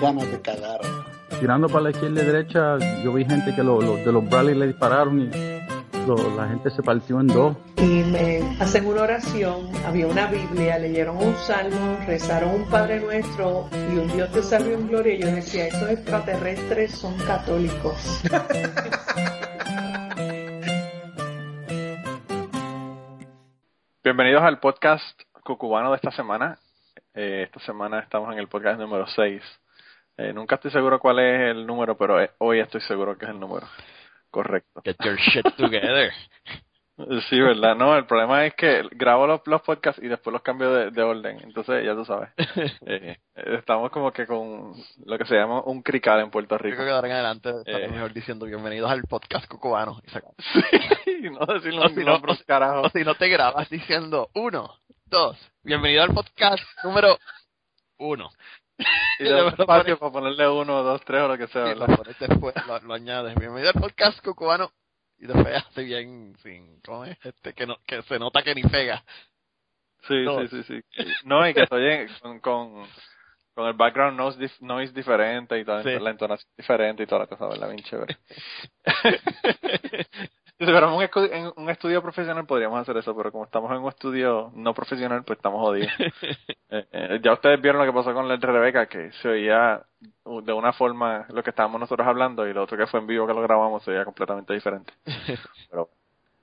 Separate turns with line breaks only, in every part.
ganas de cagar.
tirando para la izquierda y derecha, yo vi gente que lo, lo- de los Bradley le dispararon y lo- la gente se partió en dos.
y me hacen una oración, había una Biblia, leyeron un salmo, rezaron un Padre Nuestro y un Dios te salve en gloria. Y yo decía, estos extraterrestres son católicos.
Bienvenidos al podcast cucubano de esta semana. Eh, esta semana estamos en el podcast número 6. Eh, nunca estoy seguro cuál es el número, pero eh, hoy estoy seguro que es el número correcto.
Get your shit together.
Sí, ¿verdad? No, el problema es que grabo los, los podcasts y después los cambio de, de orden. Entonces, ya tú sabes. Eh, estamos como que con lo que se llama un crical en Puerto
Yo
Rico.
creo que de ahora en adelante estaré
Eh.
mejor diciendo bienvenidos al podcast cucubano. Y se acabó.
Sí, no decir
O
los
si no,
nombres, carajo.
O si no te grabas diciendo uno, dos, bienvenido al podcast número uno.
Y doy espacio para ponerle uno, dos, tres o lo que sea,
Y lo pones después, lo, lo añades. Bienvenido al podcast cucubano. Y después hace bien sin, ¿cómo es? Este, que no, que se nota que ni pega.
Sí,
No.
sí, sí, sí. No, y que oye con, con, con el background noise, dif- noise diferente y
Sí.
la entonación diferente y toda la cosa, ¿verdad? Bien chévere. Si fuéramos un, un estudio profesional podríamos hacer eso, pero como estamos en un estudio no profesional, pues estamos jodidos. Eh, eh, ya ustedes vieron lo que pasó con la de Rebeca, que se oía de una forma lo que estábamos nosotros hablando y lo otro que fue en vivo que lo grabamos se oía completamente diferente. Pero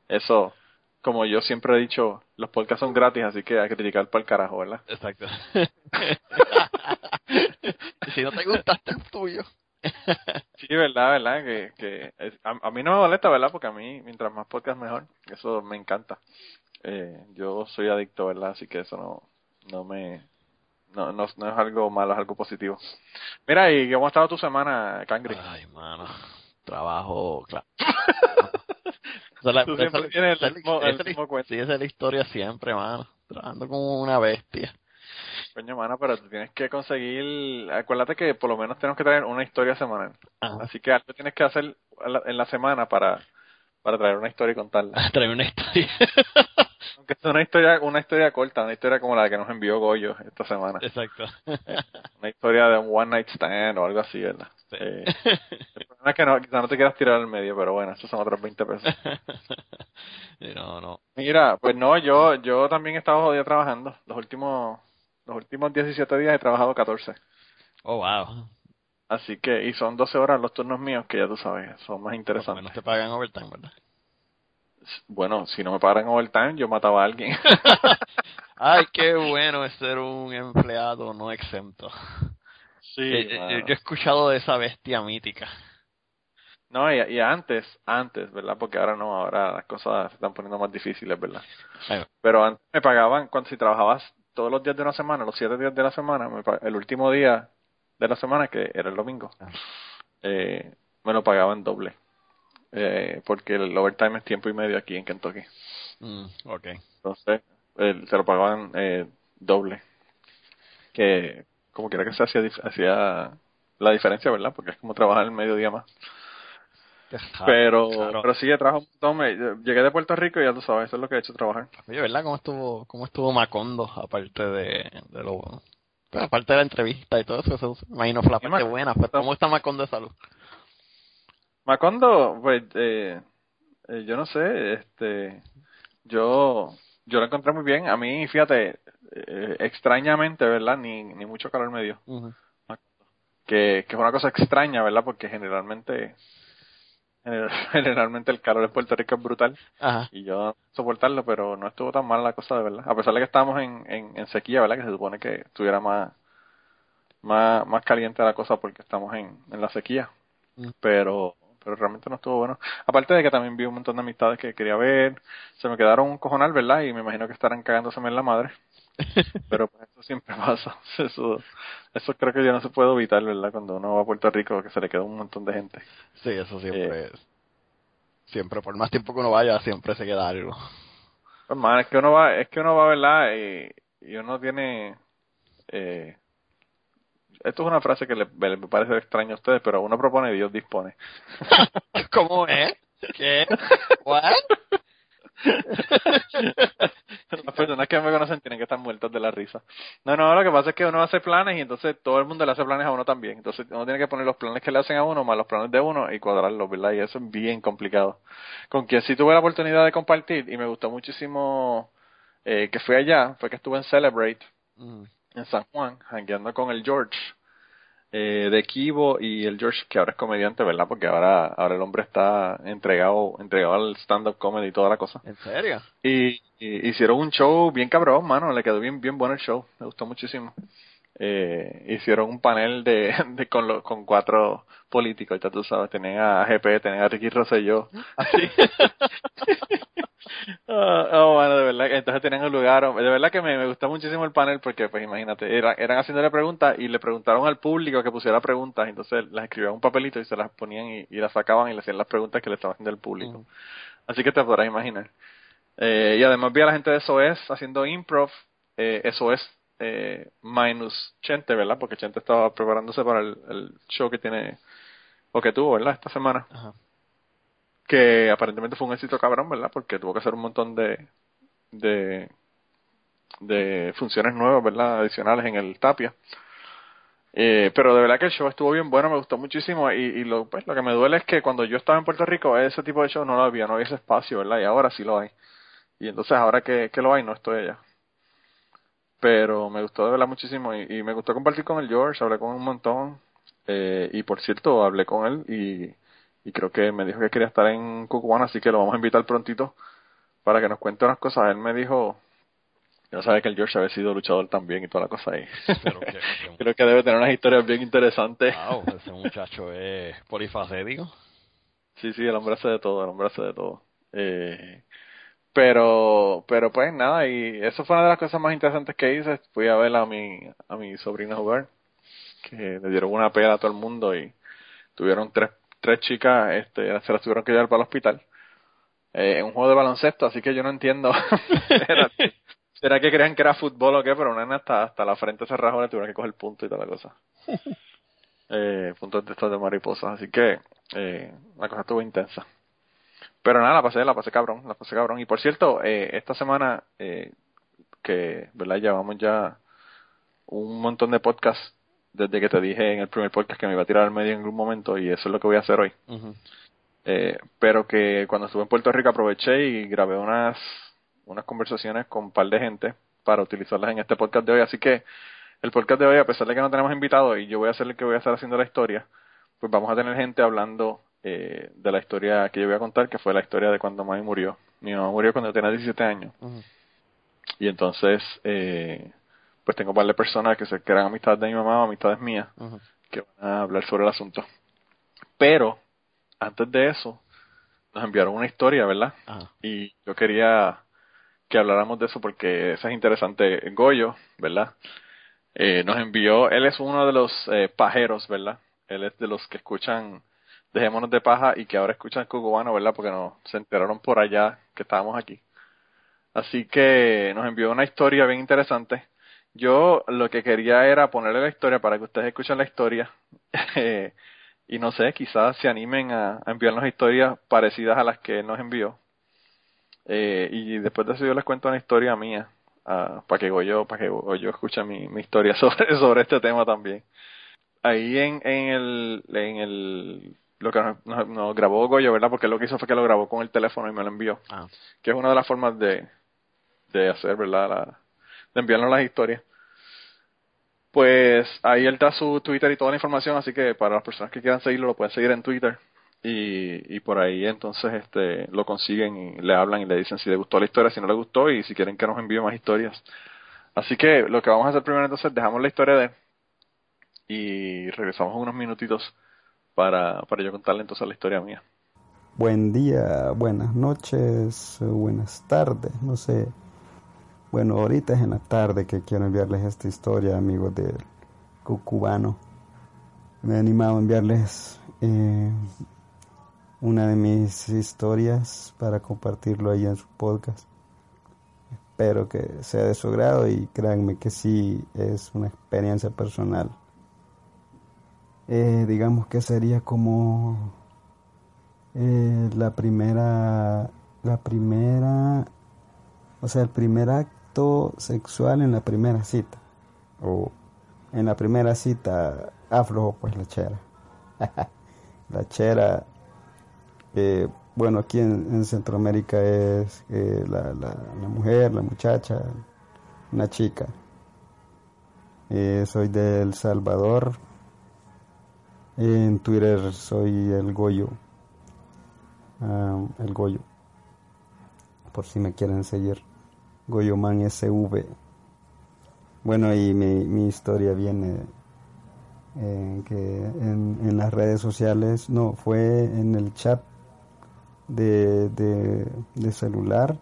eso, como yo siempre he dicho, los podcasts son gratis, así que hay que criticar para el carajo, ¿verdad?
Exacto. si no te gusta, el tuyo.
Sí, verdad, verdad, que, que es- a, a mí no me molesta, ¿verdad? Porque a mí, mientras más podcast mejor, eso me encanta. Eh, yo soy adicto, ¿verdad? Así que eso no, no me, no, no, no es algo malo, es algo positivo. Mira, ¿y cómo ha estado tu semana, Cangri?
Ay, mano. Trabajo, claro. Esa es la-
Tú siempre tienes
esa
el mismo- mismo cuento.
Sí, esa es la historia siempre, mano. Trabajando como una bestia.
Coño, mano, pero tú tienes que conseguir, acuérdate que por lo menos tenemos que traer una historia semanal.
Ajá.
Así que algo tienes que hacer en la semana para, para traer una historia y contarla.
Trae una historia.
Aunque sea una historia, una historia corta, una historia como la que nos envió Goyo esta semana.
Exacto.
Una historia de un one night stand o algo así, ¿verdad?
Sí.
Eh, el problema es que no, quizá no te quieras tirar al medio, pero bueno, esos son otros 20 pesos.
No, no.
Mira, pues no, yo yo también he estado jodido trabajando. Los últimos los últimos 17 días he trabajado 14.
Oh, wow.
Así que, y son 12 horas los turnos míos, que ya tú sabes, son más
Por
interesantes.
menos te pagan overtime, ¿verdad?
Bueno, si no me pagan overtime, yo mataba a alguien.
Ay, qué bueno es ser un empleado no exento.
sí,
Eh, eh, yo he escuchado de esa bestia mítica.
No, y, y antes, antes, ¿verdad? Porque ahora no, ahora las cosas se están poniendo más difíciles, ¿verdad?
Ay,
Pero antes me pagaban, cuando si trabajabas todos los días de una semana, los siete días de la semana, me el último día de la semana, que era el domingo,
Ah.
eh, me lo pagaban doble. Eh, porque el overtime es tiempo y medio aquí en Kentucky.
mm, ok.
Entonces, se lo pagaban eh, doble. Que como quiera que se hacía, hacía la diferencia, ¿verdad? Porque es como trabajar el mediodía más. Pero,
claro.
pero sí, he trabajado un montón. Llegué de Puerto Rico y ya tú sabes, eso es lo que he hecho, trabajar.
Oye, ¿verdad? ¿Cómo estuvo, cómo estuvo Macondo, aparte de, de lo... pues, aparte de la entrevista y todo eso, eso imagino fue la parte
Mac-
buena. Pues, ¿Cómo está Macondo de salud?
Macondo, pues, eh, eh, yo no sé, este, yo, yo lo encontré muy bien. A mí, fíjate, eh, extrañamente, ¿verdad? Ni, ni mucho calor me dio. Que, que es una cosa extraña, ¿verdad? Porque generalmente, gener- generalmente el calor en Puerto Rico es brutal.
Ajá.
Y yo soportarlo, pero no estuvo tan mal la cosa, de verdad. A pesar de que estábamos en, en, en sequía, ¿verdad? Que se supone que estuviera más, más, más caliente la cosa porque estamos en, en la sequía.
Mm.
Pero, pero realmente no estuvo bueno. Aparte de que también vi un montón de amistades que quería ver. Se me quedaron un cojonal, ¿verdad? Y me imagino que estarán cagándoseme en la madre. Pero pues eso siempre pasa. Eso, eso creo que ya no se puede evitar, ¿verdad? Cuando uno va a Puerto Rico, que se le queda un montón de gente.
Sí, eso siempre
Eh,
es. siempre, por más tiempo que uno vaya, siempre se queda algo.
Pues, man, es que uno va, es que uno va, ¿verdad? Y, y uno tiene, eh, esto es una frase que le, parece extraña a ustedes, pero uno propone y Dios dispone.
¿Cómo es? ¿Qué? ¿What?
Las personas que me conocen tienen que estar muertas de la risa. No, no, lo que pasa es que uno hace planes y entonces todo el mundo le hace planes a uno también. Entonces uno tiene que poner los planes que le hacen a uno más los planes de uno y cuadrarlos, ¿verdad? Y eso es bien complicado. Con quien sí tuve la oportunidad de compartir y me gustó muchísimo eh, que fui allá, fue que estuve en Celebrate
Mm.
en San Juan, jangueando con el George eh, de Kibo y el George, que ahora es comediante, ¿verdad? Porque ahora, ahora el hombre está entregado, entregado al stand-up comedy y toda la cosa.
¿En serio?
Y, y hicieron un show bien cabrón, mano, le quedó bien, bien bueno el show, me gustó muchísimo. Eh, hicieron un panel de, de con, lo- con cuatro políticos, ya tú sabes, tenían a GP, tenían a Ricky Rosselló, así. Ah, oh, bueno, de verdad, que entonces tenían un lugar, de verdad que me, me gustó muchísimo el panel porque, pues imagínate, era- eran haciéndole preguntas y le preguntaron al público que pusiera preguntas, entonces las escribían en un papelito y se las ponían y, y las sacaban y le hacían las preguntas que le estaba haciendo el público.
Ujú.
Así que te podrás imaginar. Eh, y además vi a la gente de SOS haciendo improv, eh, SOS eh, minus Chente, ¿verdad? Porque Chente estaba preparándose para el, el show que tiene, o que tuvo, ¿verdad? Esta semana.
Ajá.
Que aparentemente fue un éxito cabrón, ¿verdad? Porque tuvo que hacer un montón de, de, de funciones nuevas, ¿verdad? Adicionales en el Tapia. Eh, pero de verdad que el show estuvo bien bueno, me gustó muchísimo y, lo, pues, lo que me duele es que cuando yo estaba en Puerto Rico ese tipo de show no lo había, no había ese espacio, ¿verdad? Y ahora sí lo hay. Y entonces ahora que, que lo hay no estoy allá. Pero me gustó de verdad muchísimo y, me gustó compartir con el George, hablé con un montón. Eh, y por cierto, hablé con él y, y creo que me dijo que quería estar en Cucubana, así que lo vamos a invitar prontito para que nos cuente unas cosas. Él me dijo, yo sabía que el George había sido luchador también y toda la cosa ahí.
Pero que, que-
Creo que debe tener unas historias bien interesantes.
wow, ese muchacho es polifacético.
Sí, sí, el hombre hace de todo, el hombre hace de todo. Eh, pero, pero pues nada, y eso fue una de las cosas más interesantes que hice. Fui a ver a mi, a mi sobrina jugar, que le dieron una pela a todo el mundo y tuvieron tres, tres chicas, este, se las tuvieron que llevar para el hospital. Eh, en un juego de baloncesto, así que yo no entiendo. ¿Será que creían que era fútbol o qué? Pero una nena hasta, hasta la frente se rajó, le tuvieron que coger punto y toda la cosa. eh, puntos de estos de mariposas. Así que eh, la cosa estuvo intensa. Pero nada, la pasé, la pasé cabrón, la pasé cabrón. Y por cierto, eh, esta semana eh, que, ¿verdad? Llevamos ya un montón de podcasts desde que te dije en el primer podcast que me iba a tirar al medio en algún momento y eso es lo que voy a hacer hoy.
Ujú.
Eh, pero que cuando estuve en Puerto Rico aproveché y grabé unas, unas conversaciones con un par de gente para utilizarlas en este podcast de hoy. Así que el podcast de hoy, a pesar de que no tenemos invitados y yo voy a ser el que voy a estar haciendo la historia, pues vamos a tener gente hablando eh, de la historia que yo voy a contar, que fue la historia de cuando mami murió. Mi mamá murió cuando yo tenía 17 años. Y entonces, eh, pues tengo un par de personas que se que eran amistades de mi mamá o amistades mías que van a hablar sobre el asunto. Pero, antes de eso, nos enviaron una historia, ¿verdad?
Ajá.
Y yo quería que habláramos de eso porque eso es interesante. Goyo, ¿verdad? Eh, nos envió, él es uno de los eh, pajeros, ¿verdad? Él es de los que escuchan Dejémonos de Paja y que ahora escuchan Cubano, ¿verdad? Porque nos se enteraron por allá que estábamos aquí. Así que nos envió una historia bien interesante. Yo lo que quería era ponerle la historia para que ustedes escuchen la historia. Y no sé, quizás se animen a, a enviarnos historias parecidas a las que él nos envió. Eh, y después de eso yo les cuento una historia mía ah, para que Goyo, para que Goyo escuche mi, mi historia sobre, sobre este tema también. Ahí en, en el, en el, lo que nos, nos- nos grabó Goyo, ¿verdad? Porque lo que hizo fue que lo grabó con el teléfono y me lo envió.
Ah.
Que es una de las formas de, de hacer, ¿verdad? La- de enviarnos las historias. Pues ahí él da su Twitter y toda la información, así que para las personas que quieran seguirlo, lo pueden seguir en Twitter. Y, por ahí entonces este lo consiguen y le hablan y le dicen si le gustó la historia, si no le gustó y si quieren que nos envíe más historias. Así que lo que vamos a hacer primero entonces, dejamos la historia de y regresamos unos minutitos para, para yo contarle entonces la historia mía.
Buen día, buenas noches, buenas tardes, no sé. Bueno, ahorita es en la tarde que quiero enviarles esta historia, amigos del Cucubano. Me he animado a enviarles eh, una de mis historias para compartirlo ahí en su podcast. Espero que sea de su grado y créanme que sí es una experiencia personal. Eh, digamos que sería como eh, la primera, la primera, o sea, el primer acto sexual en la primera cita. O en la primera cita aflojo pues la chera. la chera, eh, bueno, aquí en, Centroamérica es eh, la, mujer, la muchacha, una chica. soy de El Salvador. En Twitter soy el Goyo. Ah, el Goyo. Por si me quieren seguir. Goyoman SV. Bueno, y mi, mi historia viene en que en, las redes sociales, no, fue en el chat de, de, celular,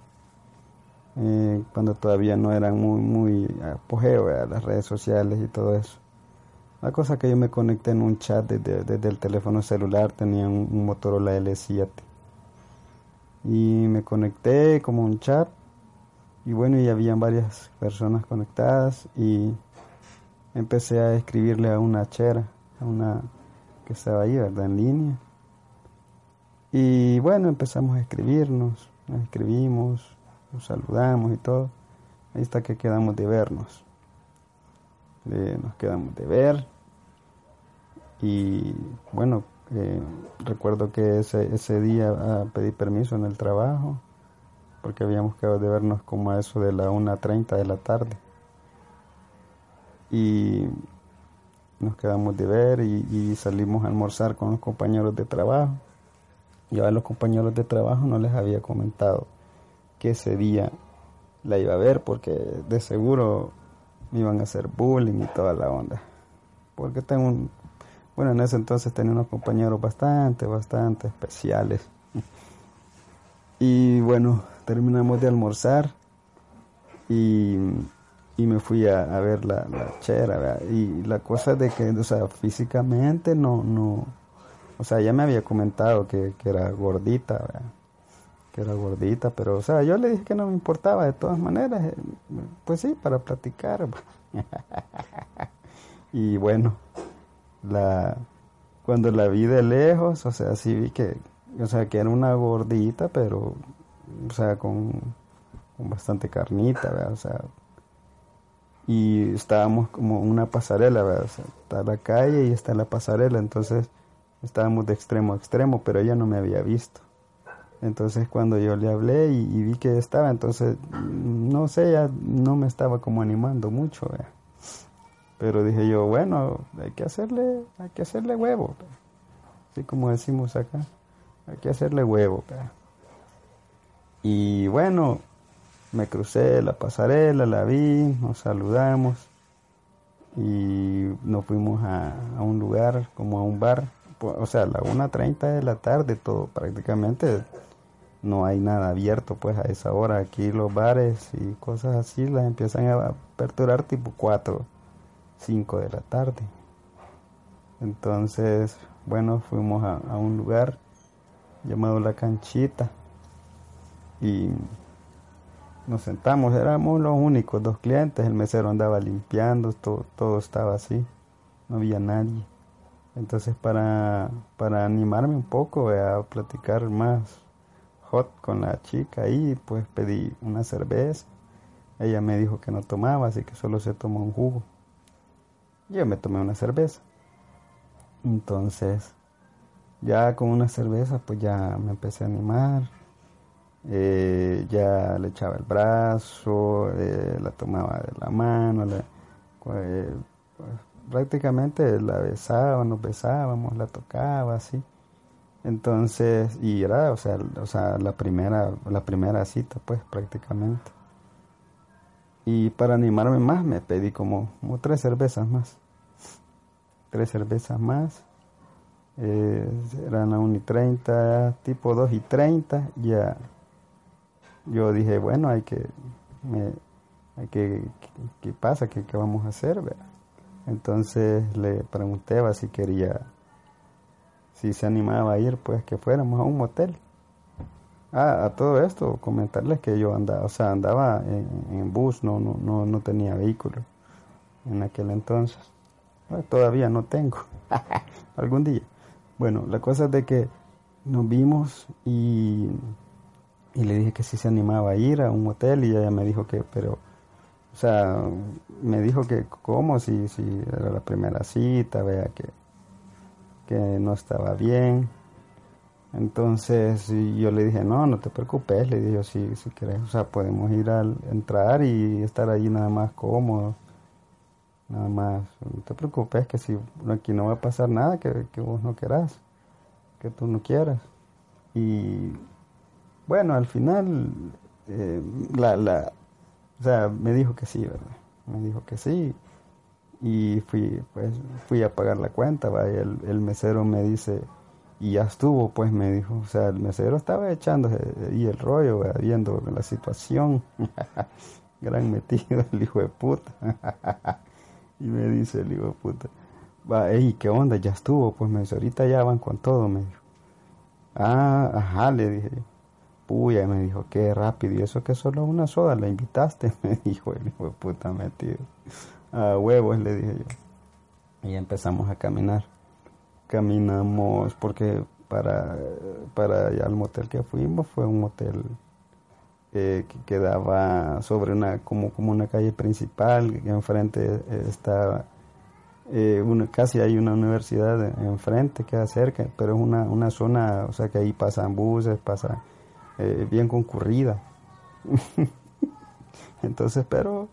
eh, cuando todavía no eran muy, muy apogeo las redes sociales y todo eso. La cosa que yo me conecté en un chat desde, el teléfono celular, tenía un, un Motorola L7 y me conecté como un chat y bueno y habían varias personas conectadas y empecé a escribirle a una chera a una que estaba ahí verdad en línea. Y bueno empezamos a escribirnos nos escribimos nos saludamos y todo. Ahí está que quedamos de vernos. Nos quedamos de ver. Y bueno eh, recuerdo que ese, ese día ah, pedí permiso en el trabajo porque habíamos quedado de vernos como a eso de la 1.30 de la tarde. Y nos quedamos de ver y, salimos a almorzar con los compañeros de trabajo. Yo a los compañeros de trabajo no les había comentado que ese día la iba a ver porque de seguro me iban a hacer bullying y toda la onda. Porque tengo un, bueno, en ese entonces tenía unos compañeros bastante, bastante especiales. Y bueno, terminamos de almorzar y, me fui a, ver la, chera. Y la cosa de que, o sea, físicamente no, no, o sea, ella me había comentado que, era gordita, que era gordita, pero, o sea, yo le dije que no me importaba de todas maneras, eh, pues sí, para platicar. y bueno, la cuando la vi de lejos, o sea, sí vi que, o sea, que era una gordita, pero, o sea, con, bastante carnita, ¿verdad? O sea, y estábamos como una pasarela, ¿verdad? Está la calle y está la pasarela, entonces estábamos de extremo a extremo, pero ella no me había visto. Entonces cuando yo le hablé y, vi que estaba, entonces, no sé, ya no me estaba como animando mucho, ¿verdad? Pero dije yo, bueno, hay que hacerle, hay que hacerle huevo, así como decimos acá, hay que hacerle huevo. Y bueno, me crucé la pasarela, la vi, nos saludamos y nos fuimos a, un lugar, como a un bar, o sea, a la 1.30 de la tarde, todo prácticamente no hay nada abierto pues a esa hora. Aquí los bares y cosas así las empiezan a aperturar tipo 4 5 de la tarde. Entonces, bueno, fuimos a, un lugar llamado La Canchita y nos sentamos, éramos los únicos dos clientes, el mesero andaba limpiando, todo, todo estaba así, no había nadie. Entonces para, para animarme un poco a platicar más hot con la chica ahí, pues pedí una cerveza. Ella me dijo que no tomaba, así que solo se tomó un jugo. Yo me tomé una cerveza. Entonces, ya con una cerveza, pues ya me empecé a animar. Eh, ya le echaba el brazo, eh, la tomaba de la mano, eh, pues, prácticamente la besaba, nos besábamos, la tocaba así. Entonces, y era, o sea, o sea, la primera, la primera cita, pues, prácticamente. Y para animarme más me pedí como, como tres cervezas más tres cervezas más. Eh, eran a 1 y 30, tipo 2 y 30. Ya yo dije, bueno, hay que, hay que, ¿qué pasa? ¿Qué, qué vamos a hacer? Entonces le pregunté si quería, si se animaba a ir, pues que fuéramos a un motel. Ah, a todo esto, comentarles que yo andaba, o sea, andaba en, bus, no, no, no, no tenía vehículo en aquel entonces. Bueno, todavía no tengo, algún día. Bueno, la cosa es de que nos vimos y, y le dije que si se animaba a ir a un hotel y ella me dijo que, pero, o sea, me dijo que cómo, si, si era la primera cita, vea que, que no estaba bien. Entonces yo le dije, no, no te preocupes, le dije, si, si querés, o sea, podemos ir al entrar y estar ahí nada más cómodo, nada más, no te preocupes que si aquí no va a pasar nada que, que vos no querás, que tú no quieras. Y bueno, al final, eh, la, la, o sea, me dijo que sí, ¿verdad? Me dijo que sí. Y fui, pues, fui a pagar la cuenta. Y el, el mesero me dice, y ya estuvo, pues me dijo, o sea, el mesero estaba echándose y el rollo, ¿verdad? viendo la situación, gran metido el hijo de puta, y me dice el hijo de puta, va, ey, ¿qué onda? Ya estuvo, pues me dice, ahorita ya van con todo, me dijo, ah, ajá, le dije yo, puya, me dijo, qué rápido, y eso que solo una soda, la invitaste, me dijo el hijo de puta metido, a huevos, le dije yo, y empezamos a caminar. Caminamos porque para, para allá al motel que fuimos fue un motel eh, que quedaba sobre una como, como una calle principal que enfrente está eh, una, casi hay una universidad enfrente queda cerca pero es una, una zona o sea que ahí pasan buses pasa eh, bien concurrida entonces pero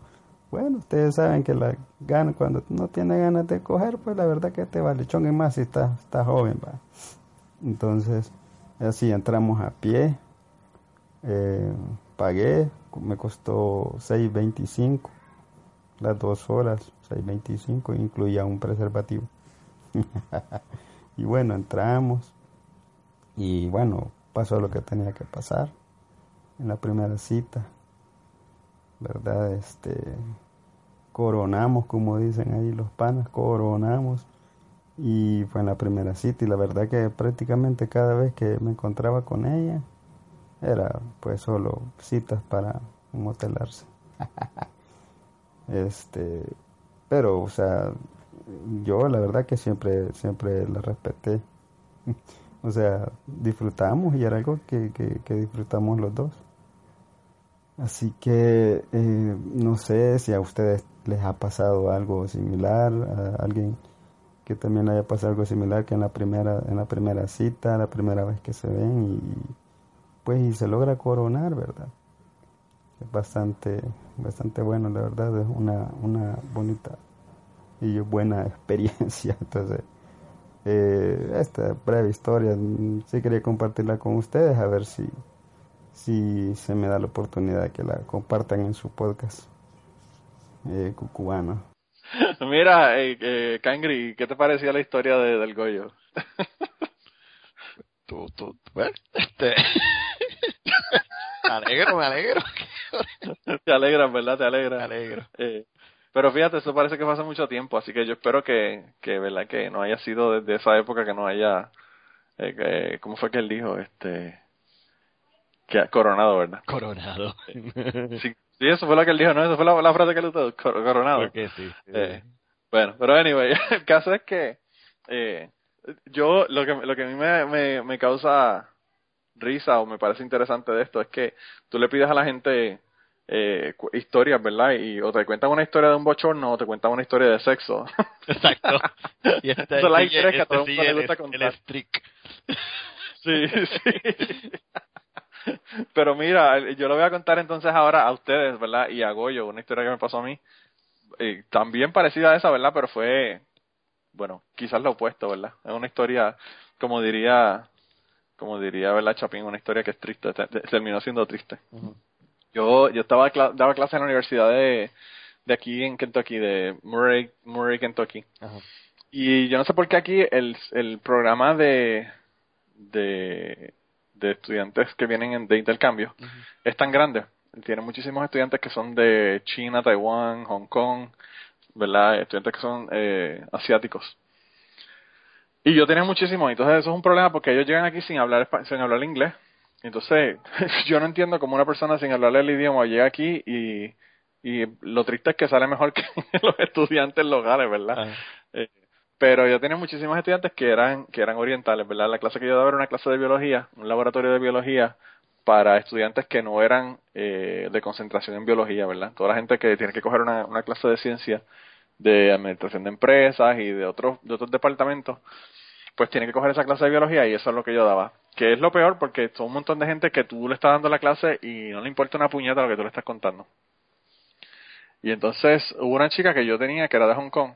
bueno, ustedes saben que la gana, cuando no tiene ganas de coger, pues la verdad que te vale chongue más si está, está joven, va. Entonces, así entramos a pie, eh, pagué, me costó 6.25 las dos horas, 6.25, incluía un preservativo. y bueno, entramos y bueno, pasó lo que tenía que pasar en la primera cita. ¿verdad? Este, coronamos, como dicen ahí los panas, coronamos. Y fue en la primera cita y la verdad que prácticamente cada vez que me encontraba con ella era pues solo citas para motelarse. este, pero o sea, yo la verdad que siempre siempre la respeté. O sea, disfrutamos y era algo que, que, disfrutamos los dos. Así que eh, no sé si a ustedes les ha pasado algo similar, a alguien que también haya pasado algo similar que en la primera en la primera cita, la primera vez que se ven y pues y se logra coronar, ¿verdad? Es bastante bastante bueno, la verdad es una una bonita y buena experiencia, entonces eh, esta breve historia sí quería compartirla con ustedes a ver si si se me da la oportunidad de que la compartan en su podcast eh, cucubano.
Mira, eh, eh, Kangri, ¿qué te parecía la historia de, del Goyo?
tú, tú, bueno, este... me alegro, me alegro.
te alegras, ¿verdad? Te alegra.
Me alegro.
Eh, pero fíjate, eso parece que pasa mucho tiempo, así que yo espero que, que ¿verdad? Que no haya sido desde esa época que no haya... Eh, que, ¿Cómo fue que él dijo? Este que, coronado, ¿verdad?
Coronado.
Sí, sí, eso fue lo que él dijo, ¿no? Esa fue la, la frase que él usó, cor- coronado.
Porque sí. sí.
Eh, bueno, pero anyway, el caso es que eh, yo, lo que, lo que a mí me, me, me causa risa o me parece interesante de esto es que tú le pides a la gente eh, historias, ¿verdad? Y o te cuentan una historia de un bochorno o te cuentan una historia de sexo.
Exacto. Y este,
Esa es la
sigue-
historia que a
este
todo el mundo le gusta
el,
contar.
el streak.
Sí, sí. Pero mira, yo lo voy a contar entonces ahora a ustedes, ¿verdad? Y a Goyo, una historia que me pasó a mí. Eh, también parecida a esa, ¿verdad? Pero fue, bueno, quizás lo opuesto, ¿verdad? Es una historia, como diría, como diría, ¿verdad, Chapín? Una historia que es triste, te- te- terminó siendo triste. Yo, yo estaba daba clase en la universidad de, de aquí en Kentucky, de Murray, Murray, Kentucky.
Ajá.
Y yo no sé por qué aquí el, el programa de, de, de estudiantes que vienen en- de intercambio es tan grande. Tiene muchísimos estudiantes que son de China, Taiwán, Hong Kong, ¿verdad? Estudiantes que son eh, asiáticos. Y yo tenía muchísimo, entonces eso es un problema porque ellos llegan aquí sin hablar sin hablar inglés. Entonces, yo no entiendo cómo una persona sin hablar el idioma llega aquí y, y lo triste es que sale mejor que los estudiantes locales, ¿verdad?
Ajá.
Eh, pero yo tenía muchísimos estudiantes que eran que eran orientales, ¿verdad? La clase que yo daba era una clase de biología, un laboratorio de biología para estudiantes que no eran eh, de concentración en biología, ¿verdad? Toda la gente que tiene que coger una, una clase de ciencia de administración de empresas y de otros de otros departamentos, pues tiene que coger esa clase de biología y eso es lo que yo daba. Que es lo peor porque son un montón de gente que tú le estás dando la clase y no le importa una puñeta lo que tú le estás contando. Y entonces hubo una chica que yo tenía que era de Hong Kong.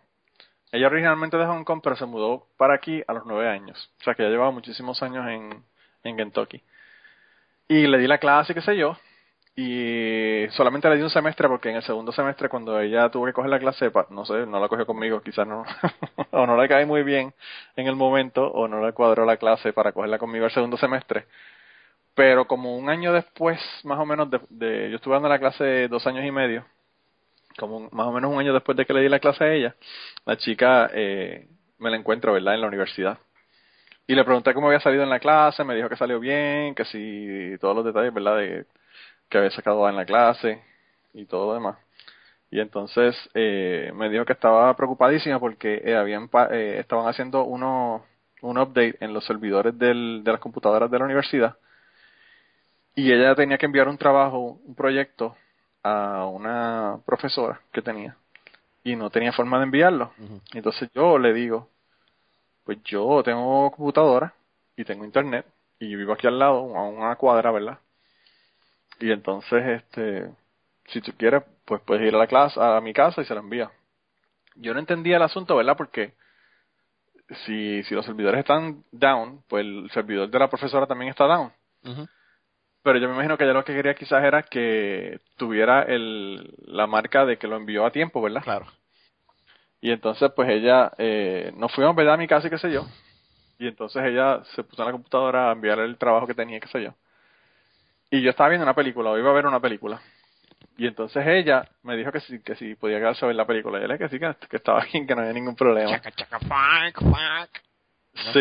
Ella originalmente de Hong Kong, pero se mudó para aquí a los nueve años. O sea que ya llevaba muchísimos años en, en Kentucky. Y le di la clase, qué sé yo. Y solamente le di un semestre porque en el segundo semestre cuando ella tuvo que coger la clase, no sé, no la cogió conmigo, quizás no, o no le caí muy bien en el momento, o no le cuadró la clase para cogerla conmigo el segundo semestre. Pero como un año después, más o menos, de, de- yo estuve dando la clase dos años y medio, como más o menos un año después de que le di la clase a ella, la chica eh, me la encuentro, ¿verdad?, en la universidad. Y le pregunté cómo había salido en la clase, me dijo que salió bien, que si todos los detalles, ¿verdad?, de que había sacado en la clase y todo lo demás. Y entonces eh, me dijo que estaba preocupadísima porque eh, habían pa- eh, estaban haciendo uno, un update en los servidores del, de las computadoras de la universidad y ella tenía que enviar un trabajo, un proyecto a una profesora que tenía y no tenía forma de enviarlo. Entonces yo le digo, pues yo tengo computadora y tengo internet y vivo aquí al lado, a una cuadra, ¿verdad? Y entonces, este, si tú quieres, pues puedes ir a la clase, a mi casa y se la envía. Yo no entendía el asunto, ¿verdad? Porque si, si los servidores están down, pues el servidor de la profesora también está down. Pero yo me imagino que ella lo que quería quizás era que tuviera el, la marca de que lo envió a tiempo, ¿verdad?
Claro.
Y entonces, pues ella, eh, nos fuimos, ¿verdad? A mi casa y qué sé yo. Y entonces ella se puso en la computadora a enviar el trabajo que tenía, qué sé yo. Y yo estaba viendo una película, o iba a ver una película. Y entonces ella me dijo que sí, que sí podía quedarse a ver la película. Y dije que sí, que, que estaba bien, que no había ningún problema.
Chaca, chaca, fuck, fuck.
Sí,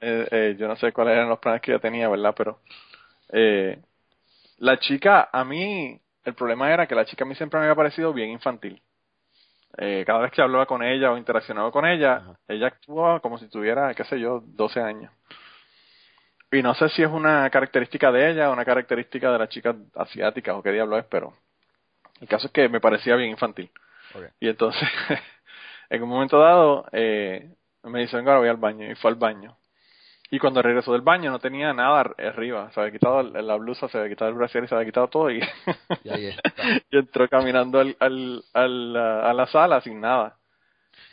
eh, eh, yo no sé cuáles eran los planes que ella tenía, ¿verdad? Pero eh, la chica, a mí, el problema era que la chica a mí siempre me había parecido bien infantil. Eh, cada vez que hablaba con ella o interaccionaba con ella,
Ajá.
ella actuaba como si tuviera, qué sé yo, 12 años. Y no sé si es una característica de ella o una característica de las chicas asiáticas o qué diablo es, pero el caso es que me parecía bien infantil. Y entonces, en un momento dado, eh, me dice, venga, ahora voy al baño. Y fue al baño. Y cuando regresó del baño no tenía nada ar- arriba. Se había quitado la blusa, se había quitado el brasier y se había quitado todo. Y,
Y ahí está.
y entró caminando al, al, al, a la sala sin nada.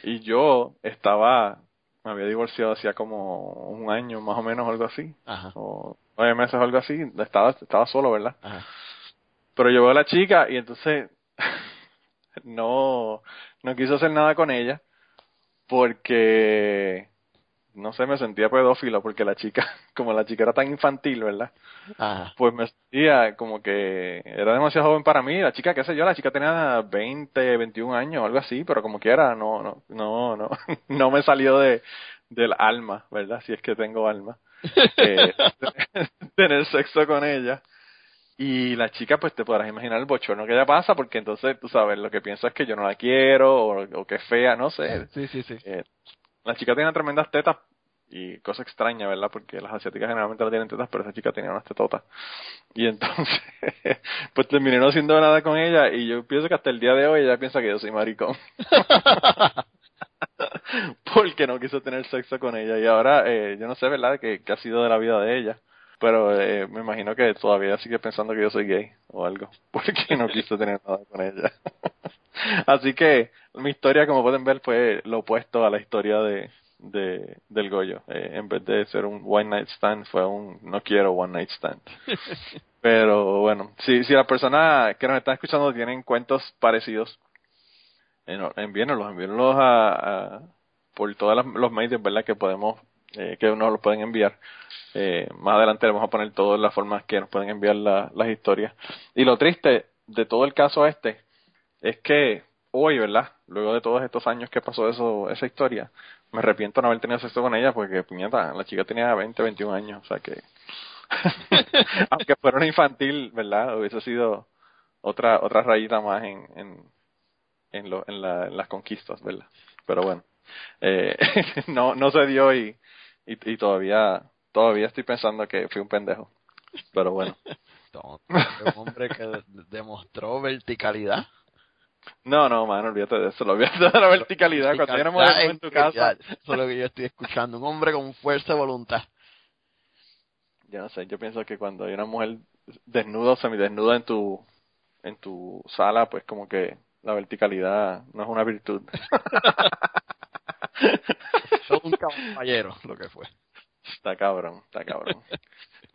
Y yo estaba, me había divorciado hacía como un año más o menos, algo así.
Ajá.
O nueve meses algo así. Estaba, estaba solo, ¿verdad?
Ajá.
Pero llegó la chica y entonces no, no quiso hacer nada con ella porque no sé, me sentía pedófilo porque la chica, como la chica era tan infantil, ¿verdad?
Ajá.
Pues me sentía como que era demasiado joven para mí. La chica, qué sé yo, la chica tenía 20, 21 años, algo así, pero como quiera, no, no, no, no, no me salió de del alma, ¿verdad? Si es que tengo alma. Eh, tener sexo con ella. Y la chica, pues te podrás imaginar el bochorno que ella pasa, porque entonces, tú sabes, lo que piensa es que yo no la quiero, o, o que es fea, no sé.
Sí, sí, sí.
Eh, la chica tiene tremendas tetas, y cosa extraña, ¿verdad? Porque las asiáticas generalmente no tienen tetas, pero esa chica tenía unas tetotas. Y entonces, pues terminé no haciendo nada con ella, y yo pienso que hasta el día de hoy ella piensa que yo soy maricón. porque no quiso tener sexo con ella. Y ahora, eh, yo no sé, ¿verdad?, qué qué ha sido de la vida de ella. Pero eh, me imagino que todavía sigue pensando que yo soy gay o algo, porque no quiso tener nada con ella. Así que mi historia, como pueden ver, fue lo opuesto a la historia de, de del Goyo. Eh, en vez de ser un one night stand, fue un no quiero one night stand. Pero bueno, si, si las personas que nos están escuchando tienen cuentos parecidos, envíenlos, envíenlos a, a- por todos los, los medios, ¿verdad? Que podemos, eh, que nos los pueden enviar. Eh, más adelante vamos a poner todas las formas que nos pueden enviar la- las historias. Y lo triste de todo el caso este es que hoy, ¿verdad? Luego de todos estos años que pasó eso, esa historia, me arrepiento de no haber tenido sexo con ella porque, puñeta, la chica tenía 20, 21 años, o sea que, aunque fuera una infantil, ¿verdad? Hubiese sido otra otra rayita más en en en, lo, en, la, en las conquistas, ¿verdad? Pero bueno, eh, no no se dio y, y, y todavía todavía estoy pensando que fui un pendejo. Pero bueno.
Un hombre que demostró verticalidad.
No, no, mano, olvídate de eso, olvídate de la verticalidad. Cuando éramos en tu casa.
Eso es lo que yo estoy escuchando. Un hombre con fuerza de voluntad.
Yo no sé, yo pienso que cuando hay una mujer desnuda o semidesnuda en tu, en tu sala, pues como que la verticalidad no es una virtud.
Son un caballero, lo que fue.
Está cabrón, está cabrón.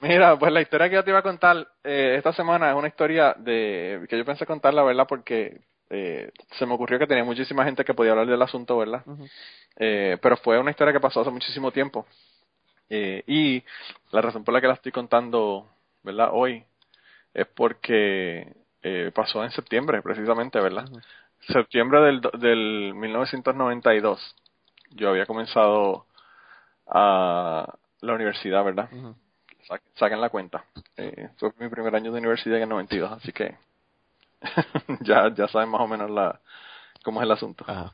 Mira, pues la historia que yo te iba a contar eh, esta semana es una historia de que yo pensé contarla, ¿verdad? Porque eh, se me ocurrió que tenía muchísima gente que podía hablar del asunto, ¿verdad? eh, pero fue una historia que pasó hace muchísimo tiempo. Eh, y la razón por la que la estoy contando, ¿verdad? Hoy es porque eh, pasó en septiembre, precisamente, ¿verdad? Septiembre del, del 1992. Yo había comenzado a la universidad, ¿verdad? Sa- Saquen la cuenta. Fue mi primer año de universidad en el 92, así que ya, ya saben más o menos la, cómo es el asunto.
Ajá.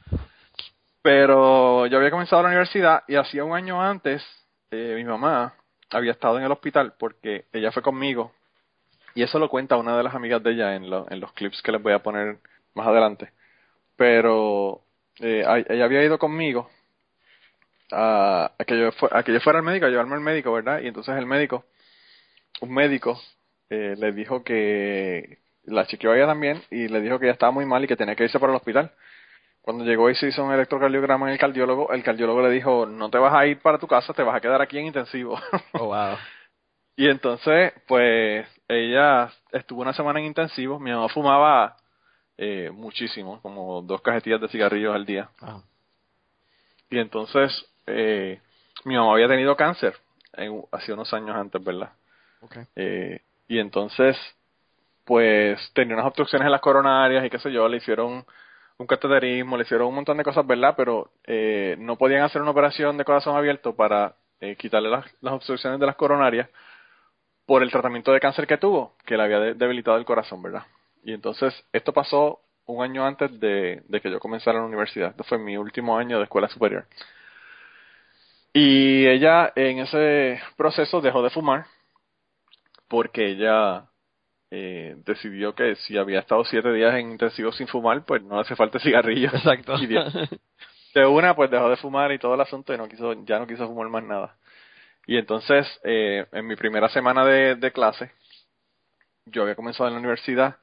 Pero yo había comenzado la universidad y hacía un año antes eh, mi mamá había estado en el hospital porque ella fue conmigo y eso lo cuenta una de las amigas de ella en, lo- en los clips que les voy a poner más adelante. Pero eh, ella había ido conmigo a, a que yo fu- a que yo fuera al médico, a llevarme al médico, ¿verdad? Y entonces el médico, un médico, eh, le dijo que la chequeó ella también y le dijo que ella estaba muy mal y que tenía que irse para el hospital. Cuando llegó y se hizo un electrocardiograma en el cardiólogo, el cardiólogo le dijo, no te vas a ir para tu casa, te vas a quedar aquí en intensivo.
Oh, wow.
y entonces, pues, ella estuvo una semana en intensivo, mi mamá fumaba eh, muchísimo, como dos cajetillas de cigarrillos al día. Y entonces, eh, mi mamá había tenido cáncer en, hace unos años antes, ¿verdad?
Okay.
Eh, y entonces, pues tenía unas obstrucciones en las coronarias y qué sé yo, le hicieron un cateterismo, le hicieron un montón de cosas, ¿verdad? Pero eh, no podían hacer una operación de corazón abierto para eh, quitarle las, obstrucciones de las coronarias por el tratamiento de cáncer que tuvo, que le había de- debilitado el corazón, ¿verdad? Y entonces, esto pasó un año antes de, de que yo comenzara la universidad. Esto fue mi último año de escuela superior. Y ella en ese proceso dejó de fumar porque ella eh, decidió que si había estado siete días en intensivo sin fumar, pues no hace falta cigarrillo.
Exacto.
Y de, una, pues dejó de fumar y todo el asunto y no quiso, ya no quiso fumar más nada. Y entonces, eh, en mi primera semana de, de clase, yo había comenzado en la universidad,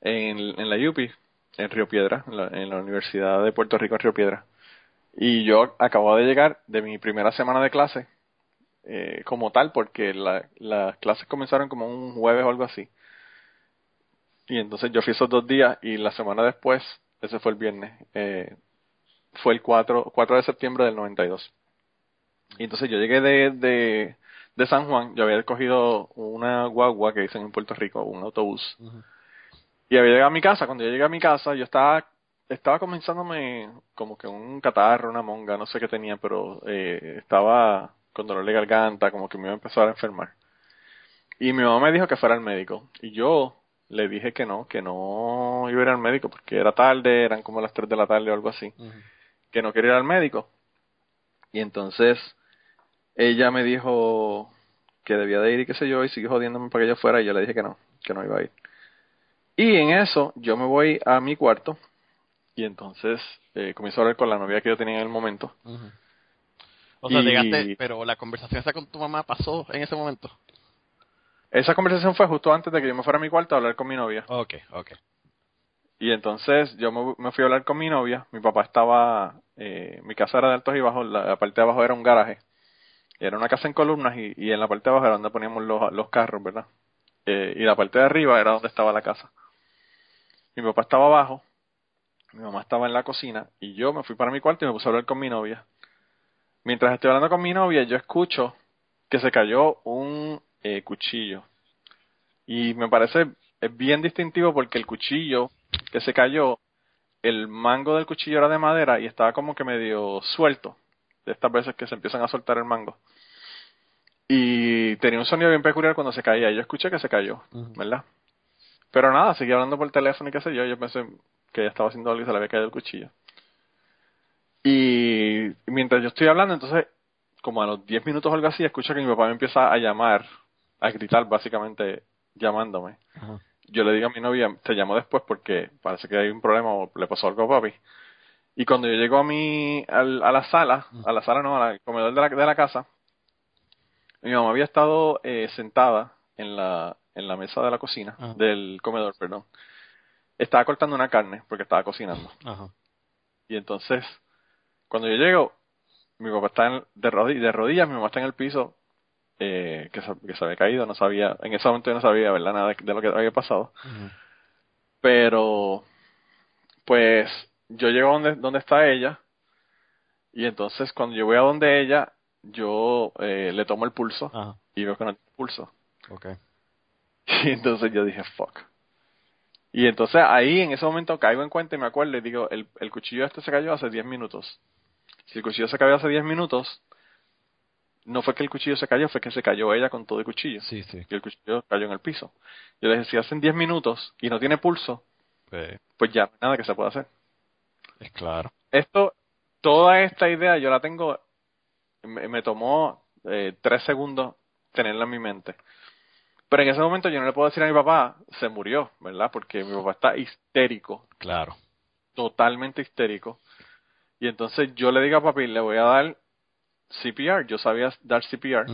en, en la UPI, en Río Piedra, en la, en la Universidad de Puerto Rico en Río Piedra. Y yo acababa de llegar de mi primera semana de clase, eh, como tal, porque la- las clases comenzaron como un jueves o algo así. Y entonces yo fui esos dos días y la semana después, ese fue el viernes, eh, fue el 4, 4 de septiembre del 92. Y entonces yo llegué de, de, de San Juan, yo había cogido una guagua que dicen en Puerto Rico, un autobús. Y había llegado a mi casa, cuando yo llegué a mi casa, yo estaba, estaba comenzándome como que un catarro, una monga, no sé qué tenía, pero eh, estaba con dolor de garganta, como que me iba a empezar a enfermar. Y mi mamá me dijo que fuera al médico. Y yo le dije que no, que no iba a ir al médico porque era tarde, eran como las 3 de la tarde o algo así. Que no quería ir al médico. Y entonces ella me dijo que debía de ir y qué sé yo, y siguió jodiéndome para que yo fuera, y yo le dije que no, que no iba a ir. Y en eso yo me voy a mi cuarto y entonces eh, comienzo a hablar con la novia que yo tenía en el momento.
O sea,
Y-
llegaste, pero la conversación esa con tu mamá pasó en ese momento.
Esa conversación fue justo antes de que yo me fuera a mi cuarto a hablar con mi novia.
Ok, ok.
Y entonces yo me, me fui a hablar con mi novia. Mi papá estaba, eh, mi casa era de altos y bajos, la, la parte de abajo era un garaje. Era una casa en columnas y, y en la parte de abajo era donde poníamos los, los carros, ¿verdad? Eh, y la parte de arriba era donde estaba la casa. Mi papá estaba abajo, mi mamá estaba en la cocina y yo me fui para mi cuarto y me puse a hablar con mi novia. Mientras estoy hablando con mi novia, yo escucho que se cayó un eh, cuchillo. Y me parece es bien distintivo porque el cuchillo que se cayó, el mango del cuchillo era de madera y estaba como que medio suelto. de estas veces que se empiezan a soltar el mango. Y tenía un sonido bien peculiar cuando se caía. Yo escuché que se cayó, ¿verdad? Pero nada, seguí hablando por teléfono y qué sé yo. Yo pensé que ella estaba haciendo algo y se le había caído el cuchillo. Y mientras yo estoy hablando, entonces, como a los 10 minutos o algo así, escucho que mi papá me empieza a llamar, a gritar básicamente llamándome.
Ajá.
Yo le digo a mi novia, te llamo después porque parece que hay un problema o le pasó algo a papi. Y cuando yo llego a mi, al- a la sala, a la sala no, al comedor de la, de la casa, mi mamá había estado eh, sentada en la, en la mesa de la cocina,
Ajá.
del comedor, perdón. Estaba cortando una carne porque estaba cocinando.
Ajá.
Y entonces, cuando yo llego, mi papá está en- de, rodi- de rodillas, mi mamá está en el piso, eh, que, se, que se había caído, no sabía, en ese momento yo no sabía, ¿verdad? Nada de, de lo que había pasado. Pero, pues, yo llego donde, donde está ella, y entonces cuando yo voy a donde ella, yo eh, le tomo el pulso, y veo que no tiene pulso.
Ok.
Y entonces yo dije, fuck. Y entonces ahí en ese momento caigo en cuenta y me acuerdo y digo, el, el cuchillo este se cayó hace 10 minutos. Si el cuchillo se cayó hace 10 minutos, no fue que el cuchillo se cayó, fue que se cayó ella con todo el cuchillo.
Sí, sí.
Y el cuchillo cayó en el piso. Yo le dije, si hacen 10 minutos y no tiene pulso,
Pues,
pues ya nada que se pueda hacer.
es claro.
Esto, toda esta idea yo la tengo, me, me tomó eh, tres segundos tenerla en mi mente. Pero en ese momento yo no le puedo decir a mi papá, se murió, ¿verdad? Porque mi papá está histérico,
Claro.
totalmente histérico. Y entonces yo le digo a papi, le voy a dar CPR, yo sabía dar CPR.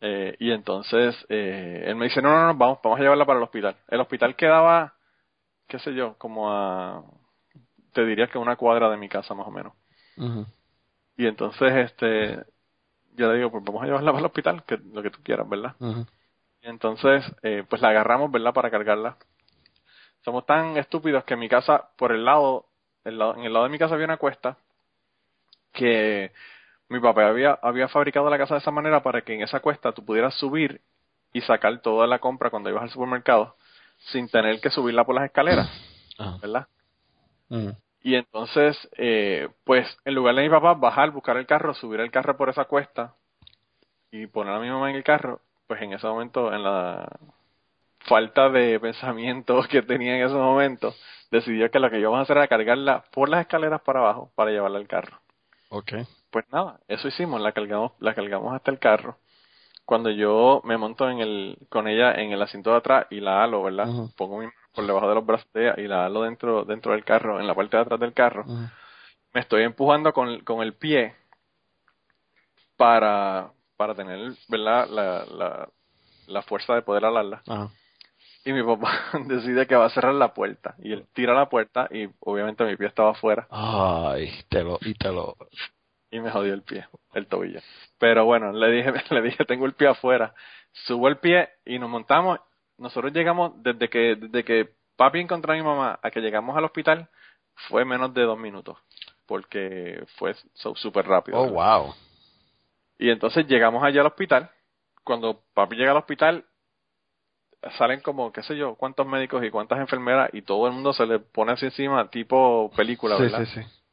Eh, y entonces eh, él me dice, no, no, no, vamos, vamos a llevarla para el hospital. El hospital quedaba, qué sé yo, como a, te diría que una cuadra de mi casa más o menos. Y entonces, este, yo le digo, pues vamos a llevarla para el hospital, que lo que tú quieras, ¿verdad? Y entonces, eh, pues la agarramos, ¿verdad? Para cargarla. Somos tan estúpidos que en mi casa, por el lado, el lado- en el lado de mi casa había una cuesta que mi papá había, había fabricado la casa de esa manera para que en esa cuesta tú pudieras subir y sacar toda la compra cuando ibas al supermercado sin tener que subirla por las escaleras,
Ajá.
¿verdad?
Ujú.
Y entonces, eh, pues, en lugar de mi papá bajar, buscar el carro, subir el carro por esa cuesta y poner a mi mamá en el carro, pues en ese momento, en la falta de pensamiento que tenía en ese momento, decidió que lo que íbamos a hacer era cargarla por las escaleras para abajo para llevarla al carro.
Ok.
Pues nada, eso hicimos, la cargamos, la cargamos hasta el carro. Cuando yo me monto en el, con ella en el asiento de atrás y la halo, ¿verdad? Pongo mi mano por debajo de los brazos de ella y la halo dentro, dentro del carro, en la parte de atrás del carro me estoy empujando con, con el pie para, para tener ¿verdad? La, la, la fuerza de poder alarla.
Ajá.
Y mi papá decide que va a cerrar la puerta. Y él tira la puerta y obviamente mi pie estaba afuera
Ay, te lo, y te lo.
Y me jodió el pie, el tobillo. Pero bueno, le dije, le dije, tengo el pie afuera. Subo el pie y nos montamos. Nosotros llegamos, desde que, desde que papi encontró a mi mamá a que llegamos al hospital, fue menos de dos minutos. Porque fue so- súper rápido.
Oh,
¿verdad?
wow.
Y entonces llegamos allá al hospital. Cuando papi llega al hospital, salen como, qué sé yo, cuántos médicos y cuántas enfermeras y todo el mundo se le pone así encima, tipo película,
Sí,
¿verdad?
sí, sí.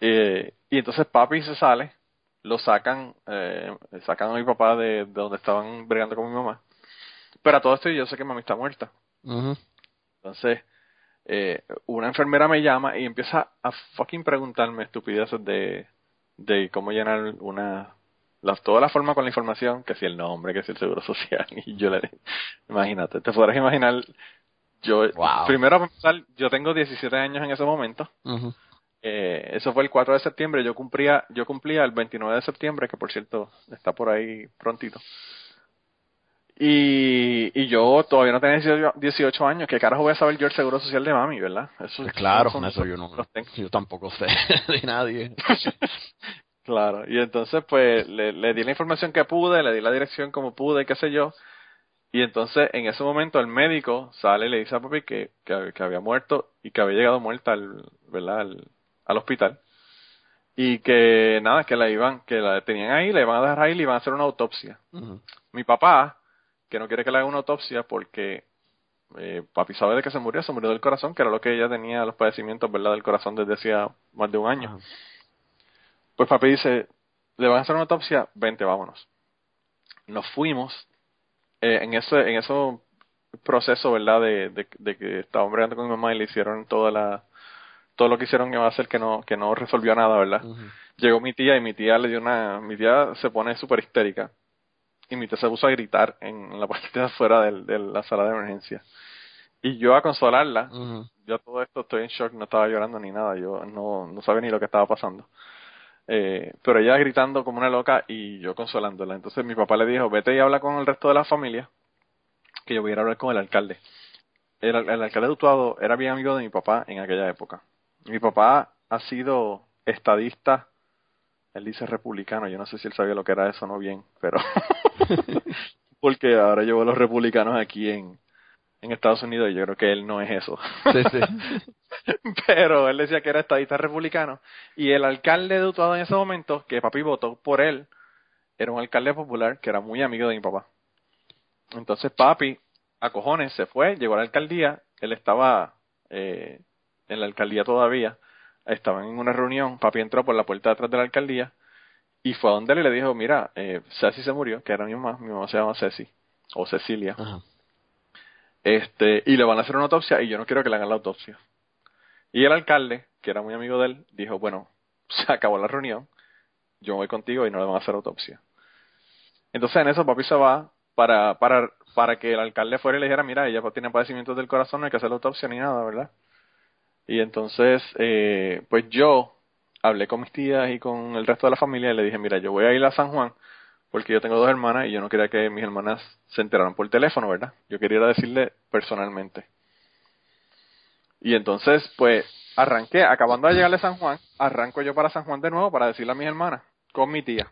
Eh, y entonces papi se sale, lo sacan, eh, sacan a mi papá de, de donde estaban bregando con mi mamá. Pero a todo esto yo sé que mami está muerta. Entonces, eh, una enfermera me llama y empieza a fucking preguntarme estupideces de, de cómo llenar una, la, toda la forma con la información, que si el nombre, que si el seguro social. Y yo le imagínate, te podrás imaginar, yo,
Wow.
primero yo tengo 17 años en ese momento. Eh, eso fue el 4 de septiembre, yo cumplía, yo cumplía el 29 de septiembre, que por cierto está por ahí prontito. Y, y yo todavía no tenía 18, 18 años, ¿qué carajo voy a saber yo el seguro social de mami, verdad? Eso,
Pues claro,
son-
eso yo no. Yo tampoco sé de nadie.
Claro, y entonces pues le, le di la información que pude, le di la dirección como pude, qué sé yo. Y entonces en ese momento el médico sale y le dice a papi que, que, que había muerto y que había llegado muerta al, ¿verdad? al, al hospital. Y que nada, que la iban, que la tenían ahí, la iban a dejar ahí y le iban a hacer una autopsia. Mi papá, que no quiere que le haga una autopsia porque eh, papi sabe de que se murió, se murió del corazón, que era lo que ella tenía, los padecimientos, ¿verdad? Del corazón desde hacía más de un año. Pues papi dice, le van a hacer una autopsia, vente, vámonos. Nos fuimos. Eh, en ese en ese proceso, ¿verdad? De, de, de que estaba bregando con mi mamá y le hicieron toda la todo lo que hicieron que va a hacer que no que no resolvió nada, ¿verdad? Llegó mi tía y mi tía le dio una mi tía se pone súper histérica y mi tía se puso a gritar en la parte de afuera de, la sala de emergencia. Y yo a consolarla,
Ujú.
yo todo esto estoy en shock, no estaba llorando ni nada, yo no, no sabía ni lo que estaba pasando. Eh, pero ella gritando como una loca y yo consolándola. Entonces mi papá le dijo, vete y habla con el resto de la familia, que yo voy a ir a hablar con el alcalde. El, el alcalde de Utuado era bien amigo de mi papá en aquella época. Mi papá ha sido estadista, él dice republicano, yo no sé si él sabía lo que era eso, no bien, pero porque ahora llevo a los republicanos aquí en, en Estados Unidos y yo creo que él no es eso.
Sí, sí.
pero él decía que era estadista republicano y el alcalde de Utuado en ese momento, que papi votó por él, era un alcalde popular que era muy amigo de mi papá. Entonces papi, a cojones, se fue, llegó a la alcaldía, él estaba eh, en la alcaldía todavía, estaban en una reunión, papi entró por la puerta de atrás de la alcaldía y fue a donde él y le dijo, mira, eh, Ceci se murió, que era mi mamá, mi mamá se llama Ceci, o Cecilia,
Ajá.
este, y le van a hacer una autopsia y yo no quiero que le hagan la autopsia. Y el alcalde, que era muy amigo de él, dijo, bueno, se acabó la reunión, yo voy contigo y no le van a hacer autopsia. Entonces en eso papi se va para, para, para que el alcalde fuera y le dijera, mira, ella tiene padecimientos del corazón, no hay que hacer la autopsia ni nada, ¿verdad? Y entonces, eh, pues yo hablé con mis tías y con el resto de la familia y le dije, mira, yo voy a ir a San Juan porque yo tengo dos hermanas y yo no quería que mis hermanas se enteraran por teléfono, ¿verdad? Yo quería ir a decirle personalmente. Y entonces, pues, arranqué, acabando de llegar de San Juan, arranco yo para San Juan de nuevo para decirle a mis hermanas, con mi tía.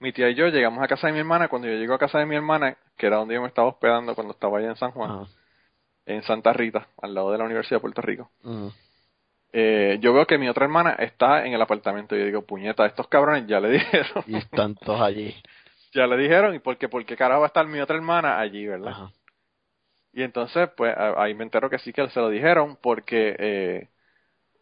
Mi tía y yo llegamos a casa de mi hermana, cuando yo llego a casa de mi hermana, que era donde yo me estaba hospedando cuando estaba allá en San Juan,
Ajá.
En Santa Rita, al lado de la Universidad de Puerto Rico. Eh, yo veo que mi otra hermana está en el apartamento y yo digo, puñeta, estos cabrones ya le dijeron,
Y están todos allí.
ya le dijeron, y porque, porque carajo va a estar mi otra hermana allí, ¿verdad? Y entonces, pues ahí me entero que sí que se lo dijeron porque eh,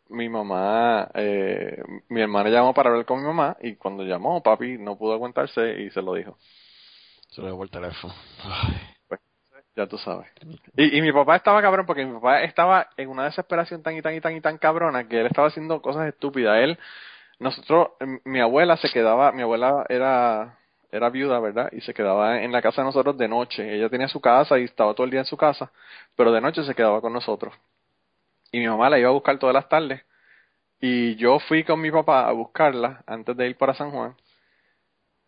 mi mamá, eh, mi hermana llamó para hablar con mi mamá y cuando llamó, papi no pudo aguantarse y se lo dijo.
Se lo llevó el teléfono. Ay.
Ya tú sabes. Y, y mi papá estaba cabrón porque mi papá estaba en una desesperación tan y tan y tan y tan cabrona que él estaba haciendo cosas estúpidas. Él, nosotros, em, mi abuela se quedaba, mi abuela era, era viuda, ¿verdad? Y se quedaba en la casa de nosotros de noche. Ella tenía su casa y estaba todo el día en su casa, pero de noche se quedaba con nosotros. Y mi mamá la iba a buscar todas las tardes. Y yo fui con mi papá a buscarla antes de ir para San Juan.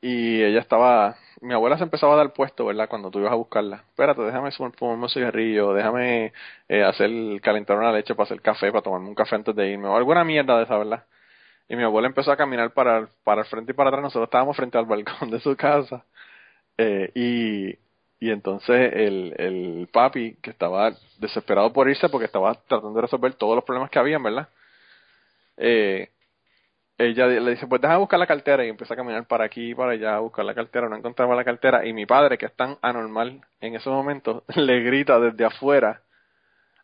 Y ella estaba, mi abuela se empezaba a dar puesto, ¿verdad? Cuando tú ibas a buscarla. Espérate, déjame fumarme un cigarrillo, déjame eh, hacer, calentar una leche para hacer café, para tomarme un café antes de irme, o alguna mierda de esa, ¿verdad? Y mi abuela empezó a caminar para, para el frente y para atrás, nosotros estábamos frente al balcón de su casa. Eh, y, y entonces el, el papi, que estaba desesperado por irse porque estaba tratando de resolver todos los problemas que habían, ¿verdad? Eh, ella le dice, pues déjame buscar la cartera y empieza a caminar para aquí y para allá a buscar la cartera, no encontraba la cartera y mi padre, que es tan anormal en esos momentos, le grita desde afuera,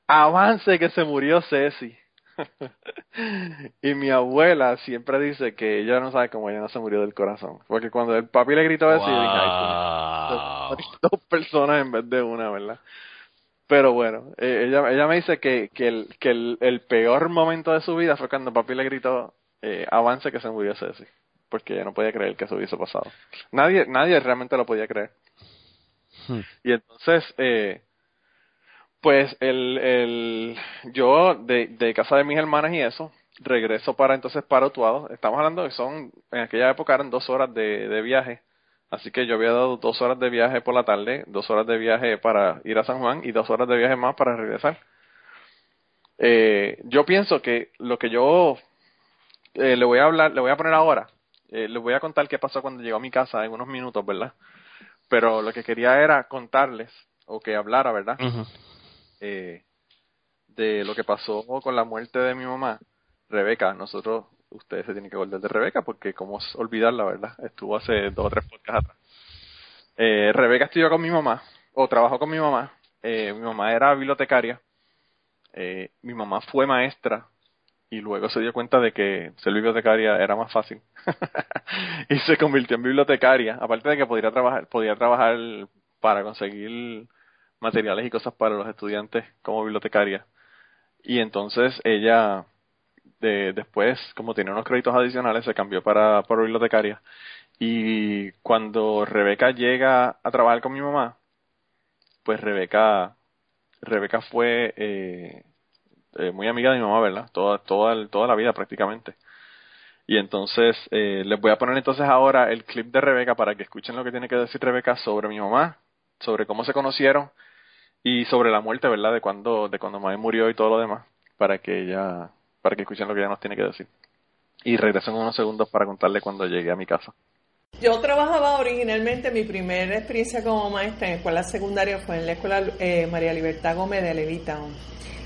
avance que se murió Ceci. y mi abuela siempre dice que ella no sabe cómo ella no se murió del corazón, porque cuando el papi le gritó eso, dije, ay,
Wow.
puñeta, dos personas en vez de una, ¿verdad? Pero bueno, eh, ella, ella me dice que, que, el, que el, el peor momento de su vida fue cuando papi le gritó eh, avance que se murió Ceci, porque ella no podía creer que eso hubiese pasado. Nadie, nadie realmente lo podía creer.
Hmm.
Y entonces, eh, pues el, el, yo de, de casa de mis hermanas y eso, regreso para entonces para Utuado. Estamos hablando que son, en aquella época eran dos horas de, de viaje. Así que yo había dado dos horas de viaje por la tarde, dos horas de viaje para ir a San Juan y dos horas de viaje más para regresar. Eh, yo pienso que lo que yo eh, le voy a hablar, le voy a poner ahora, eh, le voy a contar qué pasó cuando llegó a mi casa en unos minutos, ¿verdad? Pero lo que quería era contarles, o que hablara, ¿verdad? Eh, de lo que pasó con la muerte de mi mamá, Rebeca. Nosotros, ustedes se tienen que acordar de Rebeca porque cómo olvidarla, ¿verdad? Estuvo hace dos o tres podcasts atrás. Eh, Rebeca estudió con mi mamá, o trabajó con mi mamá. Eh, mi mamá era bibliotecaria. Eh, mi mamá fue maestra y luego se dio cuenta de que ser bibliotecaria era más fácil. Y se convirtió en bibliotecaria aparte de que podía trabajar podía trabajar para conseguir materiales y cosas para los estudiantes como bibliotecaria. Y entonces ella de, después como tenía unos créditos adicionales se cambió para, para bibliotecaria. Y cuando Rebeca llega a trabajar con mi mamá pues Rebeca Rebeca fue eh, eh, muy amiga de mi mamá, ¿verdad? Toda, toda, toda la vida prácticamente. Y entonces eh, les voy a poner entonces ahora el clip de Rebeca para que escuchen lo que tiene que decir Rebeca sobre mi mamá, sobre cómo se conocieron y sobre la muerte, ¿verdad? De cuando, de cuando mamá murió y todo lo demás, para que ella, para que escuchen lo que ella nos tiene que decir. Y regreso en unos segundos para contarle cuando llegué a mi casa.
Yo trabajaba originalmente, mi primera experiencia como maestra en escuela secundaria fue en la escuela eh, María Libertad Gómez de Levitown.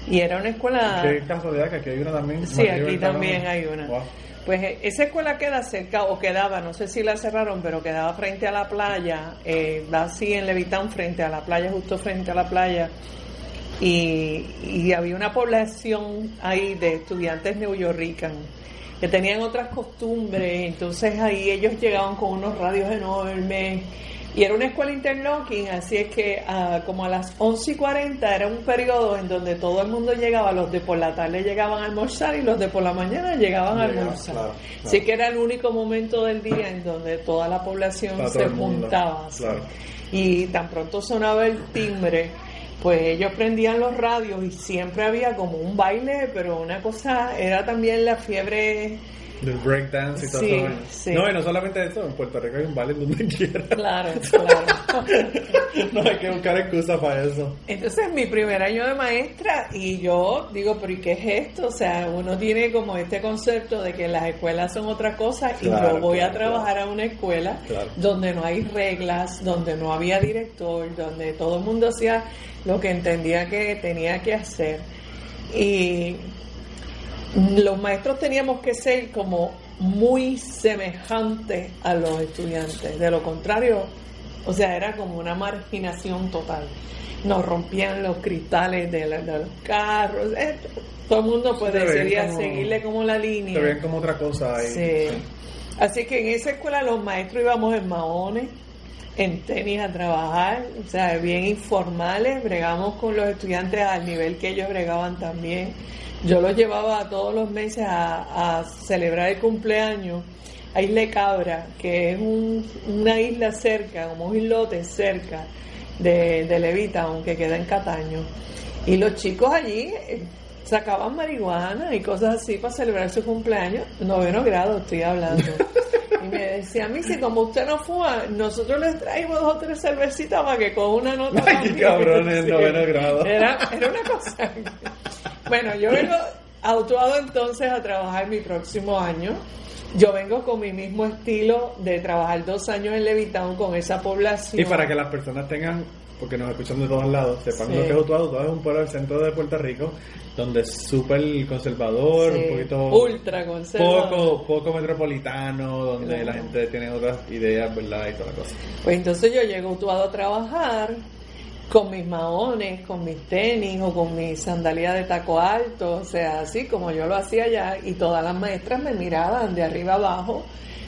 Y era una escuela...
¿Qué casualidad que aquí hay una también?
Sí, aquí también hay una. Pues eh, esa escuela queda cerca, o quedaba, no sé si la cerraron, pero quedaba frente a la playa, eh, así en Levitown, frente a la playa, justo frente a la playa. Y, y había una población ahí de estudiantes neoyorricanos que tenían otras costumbres, entonces ahí ellos llegaban con unos radios enormes y era una escuela interlocking, así es que ah, como a las 11 y 40 era un periodo en donde todo el mundo llegaba, los de por la tarde llegaban a almorzar y los de por la mañana llegaban a almorzar. Así que era el único momento del día en donde toda la población se juntaba. Y tan pronto sonaba el timbre, pues ellos prendían los radios y siempre había como un baile, pero una cosa era también la fiebre
del breakdance y todo eso. No, y no solamente eso, en Puerto Rico hay un baile donde quiera.
Claro, claro.
no hay que buscar excusa para eso.
Entonces, mi primer año de maestra, y yo digo, ¿pero y qué es esto? O sea, uno tiene como este concepto de que las escuelas son otra cosa y yo voy a trabajar a una escuela donde no hay reglas, donde no había director, donde todo el mundo hacía lo que entendía que tenía que hacer. Y los maestros teníamos que ser como muy semejantes a los estudiantes. De lo contrario, o sea, era como una marginación total. Nos rompían los cristales de, los carros. Eh, todo el mundo pues decidía seguirle como la línea.
Se ven como otra cosa ahí.
Sí. Así que en esa escuela los maestros íbamos en maones, en tenis a trabajar, o sea, bien informales, bregamos con los estudiantes al nivel que ellos bregaban también yo lo llevaba todos los meses a, celebrar el cumpleaños a Isla Cabra, que es una isla cerca, como un islote cerca de, de Levita, aunque queda en Cataño. Y los chicos allí eh, sacaban marihuana y cosas así para celebrar su cumpleaños, noveno grado estoy hablando. Y me decía, a mí si como usted no fuma, nosotros les traímos dos o tres cervecitas para que con una nota...
Ay, qué cabrones, noveno grado.
Era, era una cosa... Bueno, yo vengo autuado entonces a trabajar mi próximo año. Yo vengo con mi mismo estilo de trabajar dos años en Levitown con esa población.
Y para que las personas tengan, porque nos escuchan de todos lados, sepan lo que es. Autuado es un pueblo del centro de Puerto Rico donde es súper conservador, un poquito...
Ultra conservador.
Poco, poco metropolitano, donde la gente tiene otras ideas, ¿verdad? Y toda la cosa.
Pues entonces yo llego Autuado a trabajar con mis maones, con mis tenis o con mis sandalias de taco alto, o sea, así como yo lo hacía allá y todas las maestras me miraban de arriba abajo.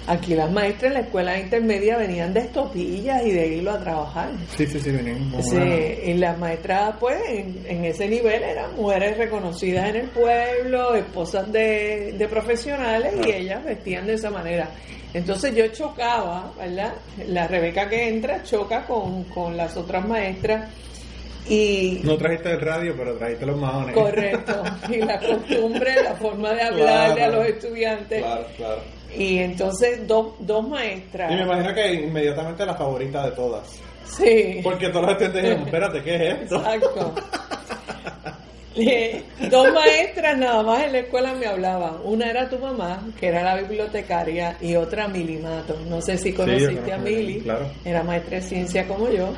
Aquí las maestras en la escuela intermedia venían de estopillas y de hilo a trabajar.
Sí, sí, sí, venían.
Sí, y las maestras, pues, en, ese nivel eran mujeres reconocidas en el pueblo, esposas de, de profesionales y ellas vestían de esa manera. Entonces yo chocaba, ¿verdad? La Rebeca que entra choca con, con las otras maestras y...
No trajiste el radio, pero trajiste los maones.
Correcto. Y la costumbre, la forma de hablarle a los estudiantes.
Claro, claro.
Y entonces dos, dos maestras.
Y me imagino que inmediatamente la favorita de todas.
Sí.
Porque todos los estudiantes dijeron, espérate, ¿qué es esto?
Exacto. dos maestras nada más en la escuela me hablaban. Una era tu mamá, que era la bibliotecaria, y otra Milimato. No sé si conociste a Mili. Era maestra de ciencia como yo.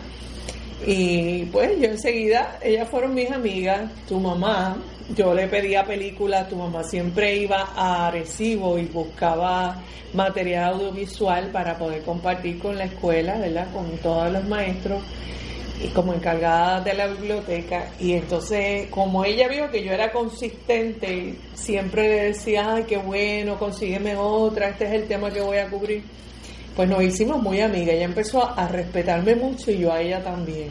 Y pues yo enseguida, ellas fueron mis amigas, tu mamá, yo le pedía películas, tu mamá siempre iba a Recibo y buscaba material audiovisual para poder compartir con la escuela, ¿verdad? Con todos los maestros. y como encargada de la biblioteca y entonces como ella vio que yo era consistente siempre le decía ay qué bueno consígueme otra este es el tema que voy a cubrir pues nos hicimos muy amigas ella empezó a, respetarme mucho y yo a ella también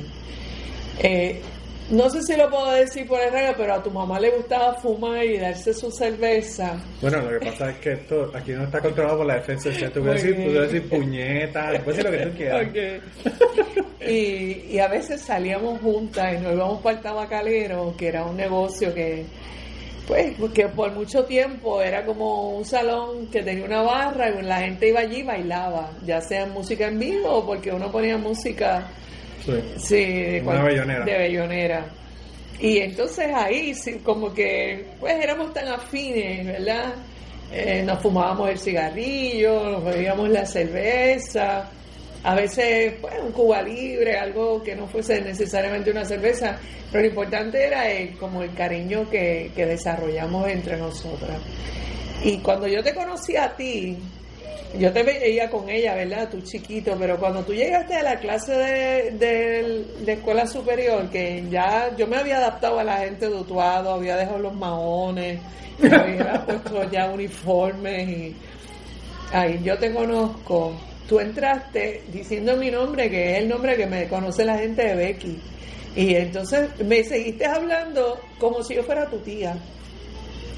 eh, no sé si lo puedo decir por el radio, pero a tu mamá le gustaba fumar y darse su cerveza.
Bueno, lo que pasa es que esto aquí no está controlado por la FCC. Tú puedes decir, tú decir puñeta, puedes decir lo que tú quieras.
y, y a veces salíamos juntas y nos íbamos para el tabacalero, que era un negocio que pues que por mucho tiempo era como un salón que tenía una barra y la gente iba allí y bailaba, ya sea música en vivo o porque uno ponía música Sí, de, bellonera. Y entonces ahí, sí, como que, pues éramos tan afines, ¿verdad? Eh, nos fumábamos el cigarrillo, nos bebíamos la cerveza, a veces, pues, un Cuba libre, algo que no fuese necesariamente una cerveza, pero lo importante era el, como el cariño que, que desarrollamos entre nosotras. Y cuando yo te conocí a ti, yo te veía con ella, ¿verdad? Tú chiquito, pero cuando tú llegaste a la clase de, de, escuela superior, que ya yo me había adaptado a la gente de Utuado, había dejado los maones, había puesto ya uniformes y ahí yo te conozco. Tú entraste diciendo mi nombre, que es el nombre que me conoce la gente de Becky. Y entonces me seguiste hablando como si yo fuera tu tía.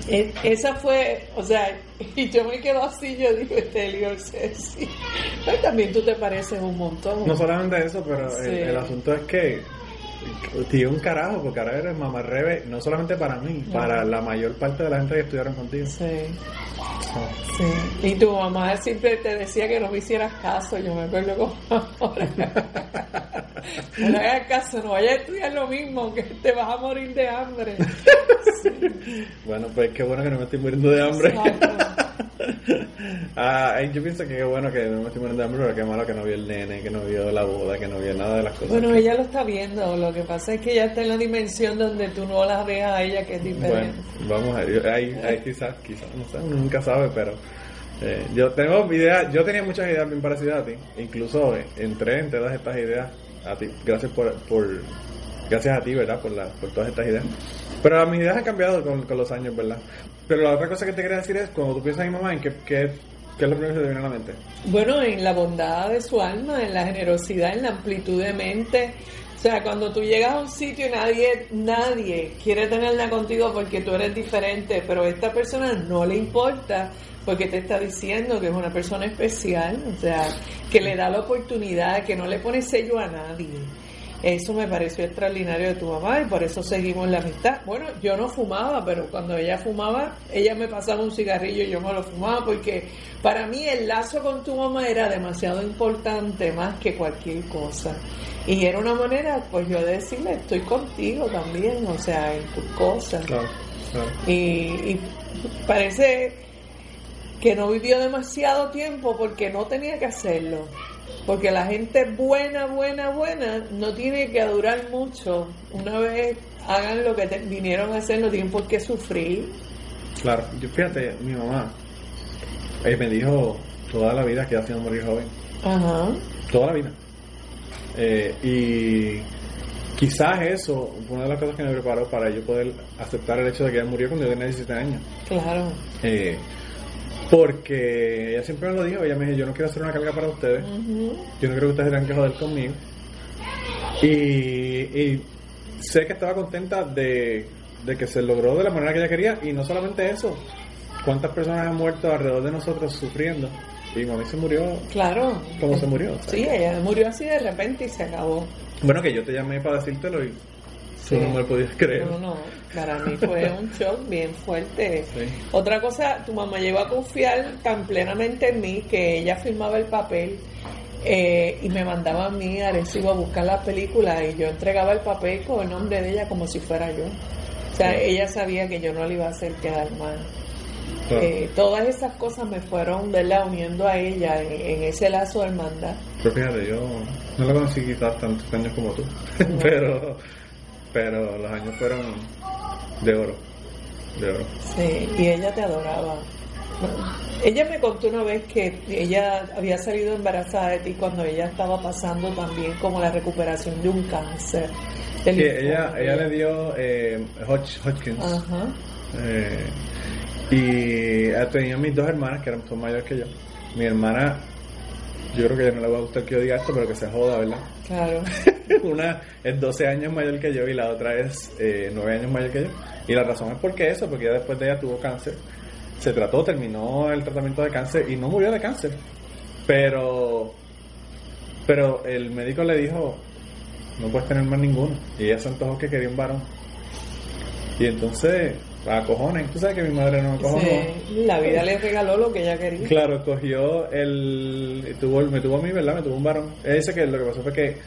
E, esa fue, o sea, y yo me quedo así, yo digo, Estelio, sí. Pero también tú te pareces un montón.
No solamente eso, pero el, asunto es que tío un carajo, porque ahora eres mamarrebe, no solamente para mí, para la mayor parte de la gente que estudiaron contigo.
Sí. sí. Y tu mamá siempre te decía que no me hicieras caso, yo me acuerdo como ahora. no hagas caso, no vayas a estudiar lo mismo, que te vas a morir de hambre.
Bueno, pues qué bueno que no me estoy muriendo de hambre. ah, yo pienso que qué bueno que no me estoy muriendo de hambre, pero qué malo que no vio el nene, que no vio la boda, que no vio nada de las cosas.
Bueno, ella lo está viendo, lo que pasa es que ella está en la dimensión donde tú no la ves a ella, que es diferente.
Bueno, vamos a ver, ahí, ahí quizás, quizás, no sé, uno nunca sabe, pero... Eh, yo tengo ideas, yo tenía muchas ideas bien parecidas a ti, incluso entré en todas estas ideas a ti, gracias por, por gracias a ti, ¿verdad? Por, la, por todas estas ideas. Pero mis ideas han cambiado con, con, los años, ¿verdad? Pero la otra cosa que te quería decir es, cuando tú piensas en mi mamá, ¿en qué, qué, es lo primero que te viene a la mente?
Bueno, en la bondad de su alma, en la generosidad, en la amplitud de mente. O sea, cuando tú llegas a un sitio y nadie, nadie quiere tenerla contigo porque tú eres diferente, pero a esta persona no le importa porque te está diciendo que es una persona especial, o sea, que le da la oportunidad, que no le pone sello a nadie. Eso me pareció extraordinario de tu mamá y por eso seguimos la amistad. Bueno, yo no fumaba, pero cuando ella fumaba, ella me pasaba un cigarrillo y yo me lo fumaba porque para mí el lazo con tu mamá era demasiado importante más que cualquier cosa. Y era una manera, pues yo de decirle, estoy contigo también, o sea, en tus cosas. Y, y parece que no vivió demasiado tiempo porque no tenía que hacerlo. Porque la gente buena, buena, buena no tiene que durar mucho. Una vez hagan lo que vinieron a hacer, no tienen por qué sufrir.
Claro, yo fíjate, mi mamá ella me dijo toda la vida que ha sido morir joven. Ajá. Toda la vida. Eh, y quizás eso fue una de las cosas que me preparó para yo poder aceptar el hecho de que ella murió cuando yo tenía 17 años.
Claro.
Eh, porque ella siempre me lo dijo, ella me dijo, yo no quiero hacer una carga para ustedes, yo no creo que ustedes tengan que joder conmigo. Y, sé que estaba contenta de, que se logró de la manera que ella quería, y no solamente eso, cuántas personas han muerto alrededor de nosotros sufriendo. Y mami se murió.
Claro.
Como se murió.
Sí, ella murió así de repente y se acabó.
Bueno, que yo te llamé para decírtelo y no me lo podías creer.
No, no, para mí fue un shock bien fuerte. Otra cosa, tu mamá llegó a confiar tan plenamente en mí que ella firmaba el papel eh, y me mandaba a mí a Recibo a buscar la película y yo entregaba el papel con el nombre de ella como si fuera yo. O sea, ella sabía que yo no le iba a hacer quedar mal. Eh, todas esas cosas me fueron ¿verdad? uniendo a ella en, ese lazo de hermandad.
Pero fíjate, yo no la conocí quizás tantos años como tú, pero pero los años fueron de oro. De oro.
Sí, y ella te adoraba. Ella me contó una vez que ella había salido embarazada de ti cuando ella estaba pasando también como la recuperación de un cáncer.
Sí, ella, ella le dio eh, Hodg- Hodgkins.
Ajá.
Eh, y ella tenía mis dos hermanas que eran mayores que yo. Mi hermana, yo creo que a ella no le va a gustar que yo diga esto, pero que se joda, ¿verdad?
Claro.
Una es 12 años mayor que yo y la otra es eh, 9 años mayor que yo. Y la razón es porque eso, porque ella después de ella tuvo cáncer. Se trató, terminó el tratamiento de cáncer y no murió de cáncer. Pero, pero el médico le dijo, no puedes tener más ninguno. Y ella se antojó que quería un varón. Y entonces, a cojones, tú sabes que mi madre no.
Sí, la vida le regaló lo que ella quería.
Claro, cogió el. Tuvo, me tuvo a mí, ¿verdad? Me tuvo un varón. Ella dice que lo que pasó fue que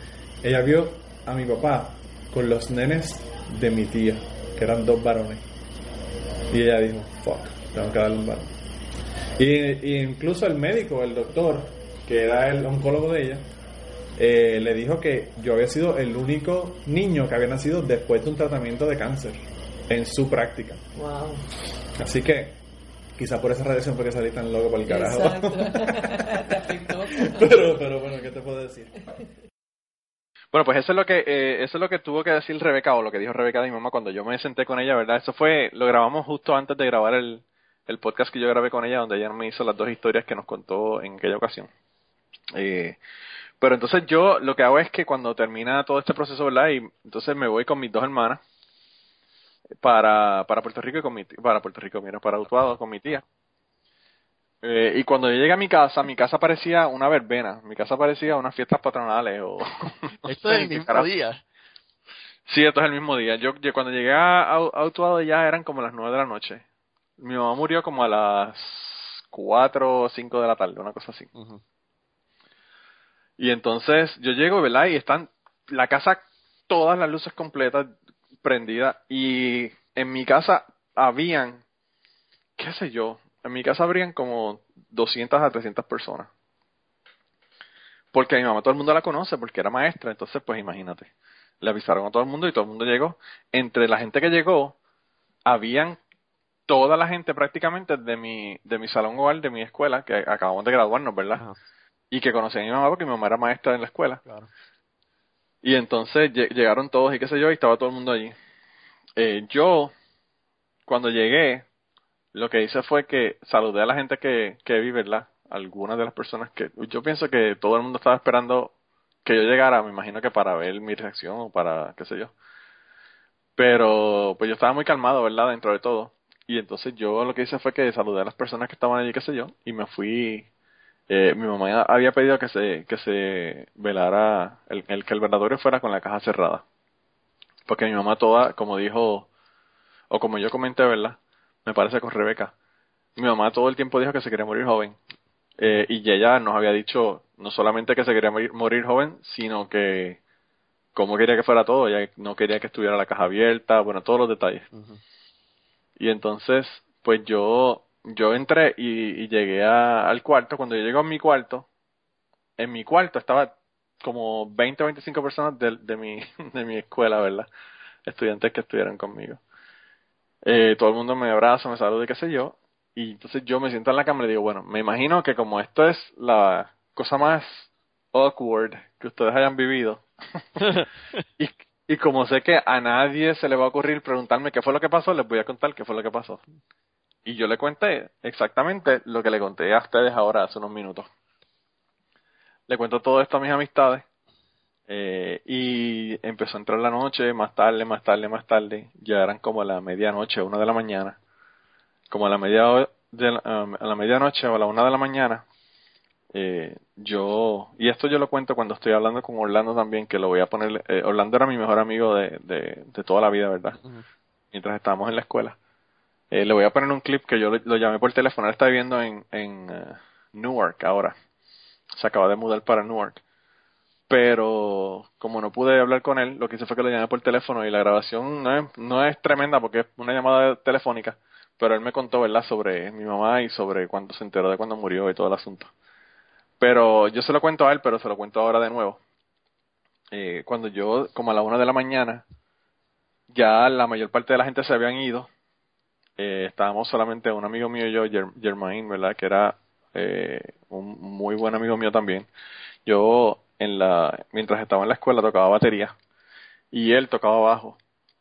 ella vio a mi papá con los nenes de mi tía, que eran dos varones. Y ella dijo, fuck, tengo que darle un varón. Y, y incluso el médico, el doctor, que era el oncólogo de ella, eh, le dijo que yo había sido el único niño que había nacido después de un tratamiento de cáncer en su práctica.
Wow.
Así que quizá por esa radiación fue que salí tan loco para el carajo. Pero, pero bueno, ¿qué te puedo decir?
Bueno, pues eso es lo que eh, eso es lo que tuvo que decir Rebeca o lo que dijo Rebeca de mi mamá cuando yo me senté con ella, ¿verdad? Eso fue lo grabamos justo antes de grabar el, el podcast que yo grabé con ella donde ella me hizo las dos historias que nos contó en aquella ocasión. Eh, pero entonces yo lo que hago es que cuando termina todo este proceso, ¿verdad? Y entonces me voy con mis dos hermanas para, para Puerto Rico y con mi tía- para Puerto Rico, mira, para Utuado con mi tía. Eh, y cuando yo llegué a mi casa, mi casa parecía una verbena, mi casa parecía unas fiestas patronales o... no
Esto
sé
es el mismo día.
Sí, esto es el mismo día. Yo, yo cuando llegué a, a, Utuado ya eran como las nueve de la noche. Mi mamá murió como a las cuatro o cinco de la tarde, una cosa así. Y entonces yo llego, ¿verdad? Y están la casa, todas las luces completas prendidas. Y en mi casa habían, qué sé yo, en mi casa habrían como 200 a 300 personas. Porque a mi mamá todo el mundo la conoce, porque era maestra. Entonces, pues imagínate. Le avisaron a todo el mundo y todo el mundo llegó. Entre la gente que llegó, habían toda la gente prácticamente de mi, de mi salón hogar, de mi escuela, que acabamos de graduarnos, ¿verdad?
Ajá.
y que conocía a mi mamá porque mi mamá era maestra en la escuela.
Claro.
Y entonces lle- llegaron todos y qué sé yo, y estaba todo el mundo allí. Eh, yo, cuando llegué, lo que hice fue que saludé a la gente que, que vi, ¿verdad? Algunas de las personas que... Yo pienso que todo el mundo estaba esperando que yo llegara, me imagino que para ver mi reacción o para qué sé yo. Pero pues yo estaba muy calmado, ¿verdad? Dentro de todo. Y entonces yo lo que hice fue que saludé a las personas que estaban allí, qué sé yo, y me fui eh, mi mamá había pedido que se que se velara el, el que el velatorio fuera con la caja cerrada. Porque mi mamá toda como dijo o como yo comenté verdad me parece con Rebeca. Mi mamá todo el tiempo dijo que se quería morir joven. Eh, y ella nos había dicho no solamente que se quería morir, morir joven sino que cómo quería que fuera todo. Ella no quería que estuviera la caja abierta bueno todos los detalles. Y entonces, pues yo, yo entré y, y llegué a- al cuarto. Cuando yo llego a mi cuarto, en mi cuarto estaba como 20 o 25 personas de, de, mi, de mi escuela, ¿verdad? Estudiantes que estuvieron conmigo. Eh, todo el mundo me abraza, me saluda y qué sé yo. Y entonces yo me siento en la cama y le digo, bueno, me imagino que como esto es la cosa más awkward que ustedes hayan vivido, y, y como sé que a nadie se le va a ocurrir preguntarme qué fue lo que pasó, les voy a contar qué fue lo que pasó. Y yo le conté exactamente lo que le conté a ustedes ahora hace unos minutos. Le cuento todo esto a mis amistades. eh, y empezó a entrar la noche, más tarde, más tarde, más tarde. Ya eran como a la medianoche, una de la mañana. Como a la, media de la, um, a la medianoche o a la una de la mañana. Eh, yo, y esto yo lo cuento cuando estoy hablando con Orlando también, que lo voy a poner. eh, Orlando era mi mejor amigo de, de, de toda la vida, ¿verdad? Mientras estábamos en la escuela. Eh, le voy a poner un clip que yo lo, llamé por teléfono. Él está viviendo en, en eh, Newark ahora. Se acaba de mudar para Newark. Pero como no pude hablar con él, lo que hice fue que lo llamé por teléfono y la grabación no es, no es tremenda porque es una llamada telefónica. Pero él me contó, ¿verdad?, sobre mi mamá y sobre cuándo se enteró de cuándo murió y todo el asunto. Pero yo se lo cuento a él, pero se lo cuento ahora de nuevo. Eh, cuando yo, como a la una de la mañana, ya la mayor parte de la gente se habían ido eh, estábamos solamente un amigo mío y yo, Ger- Germain, ¿verdad? Que era eh, un muy buen amigo mío también. Yo, en la, mientras estaba en la escuela, tocaba batería y él tocaba bajo. O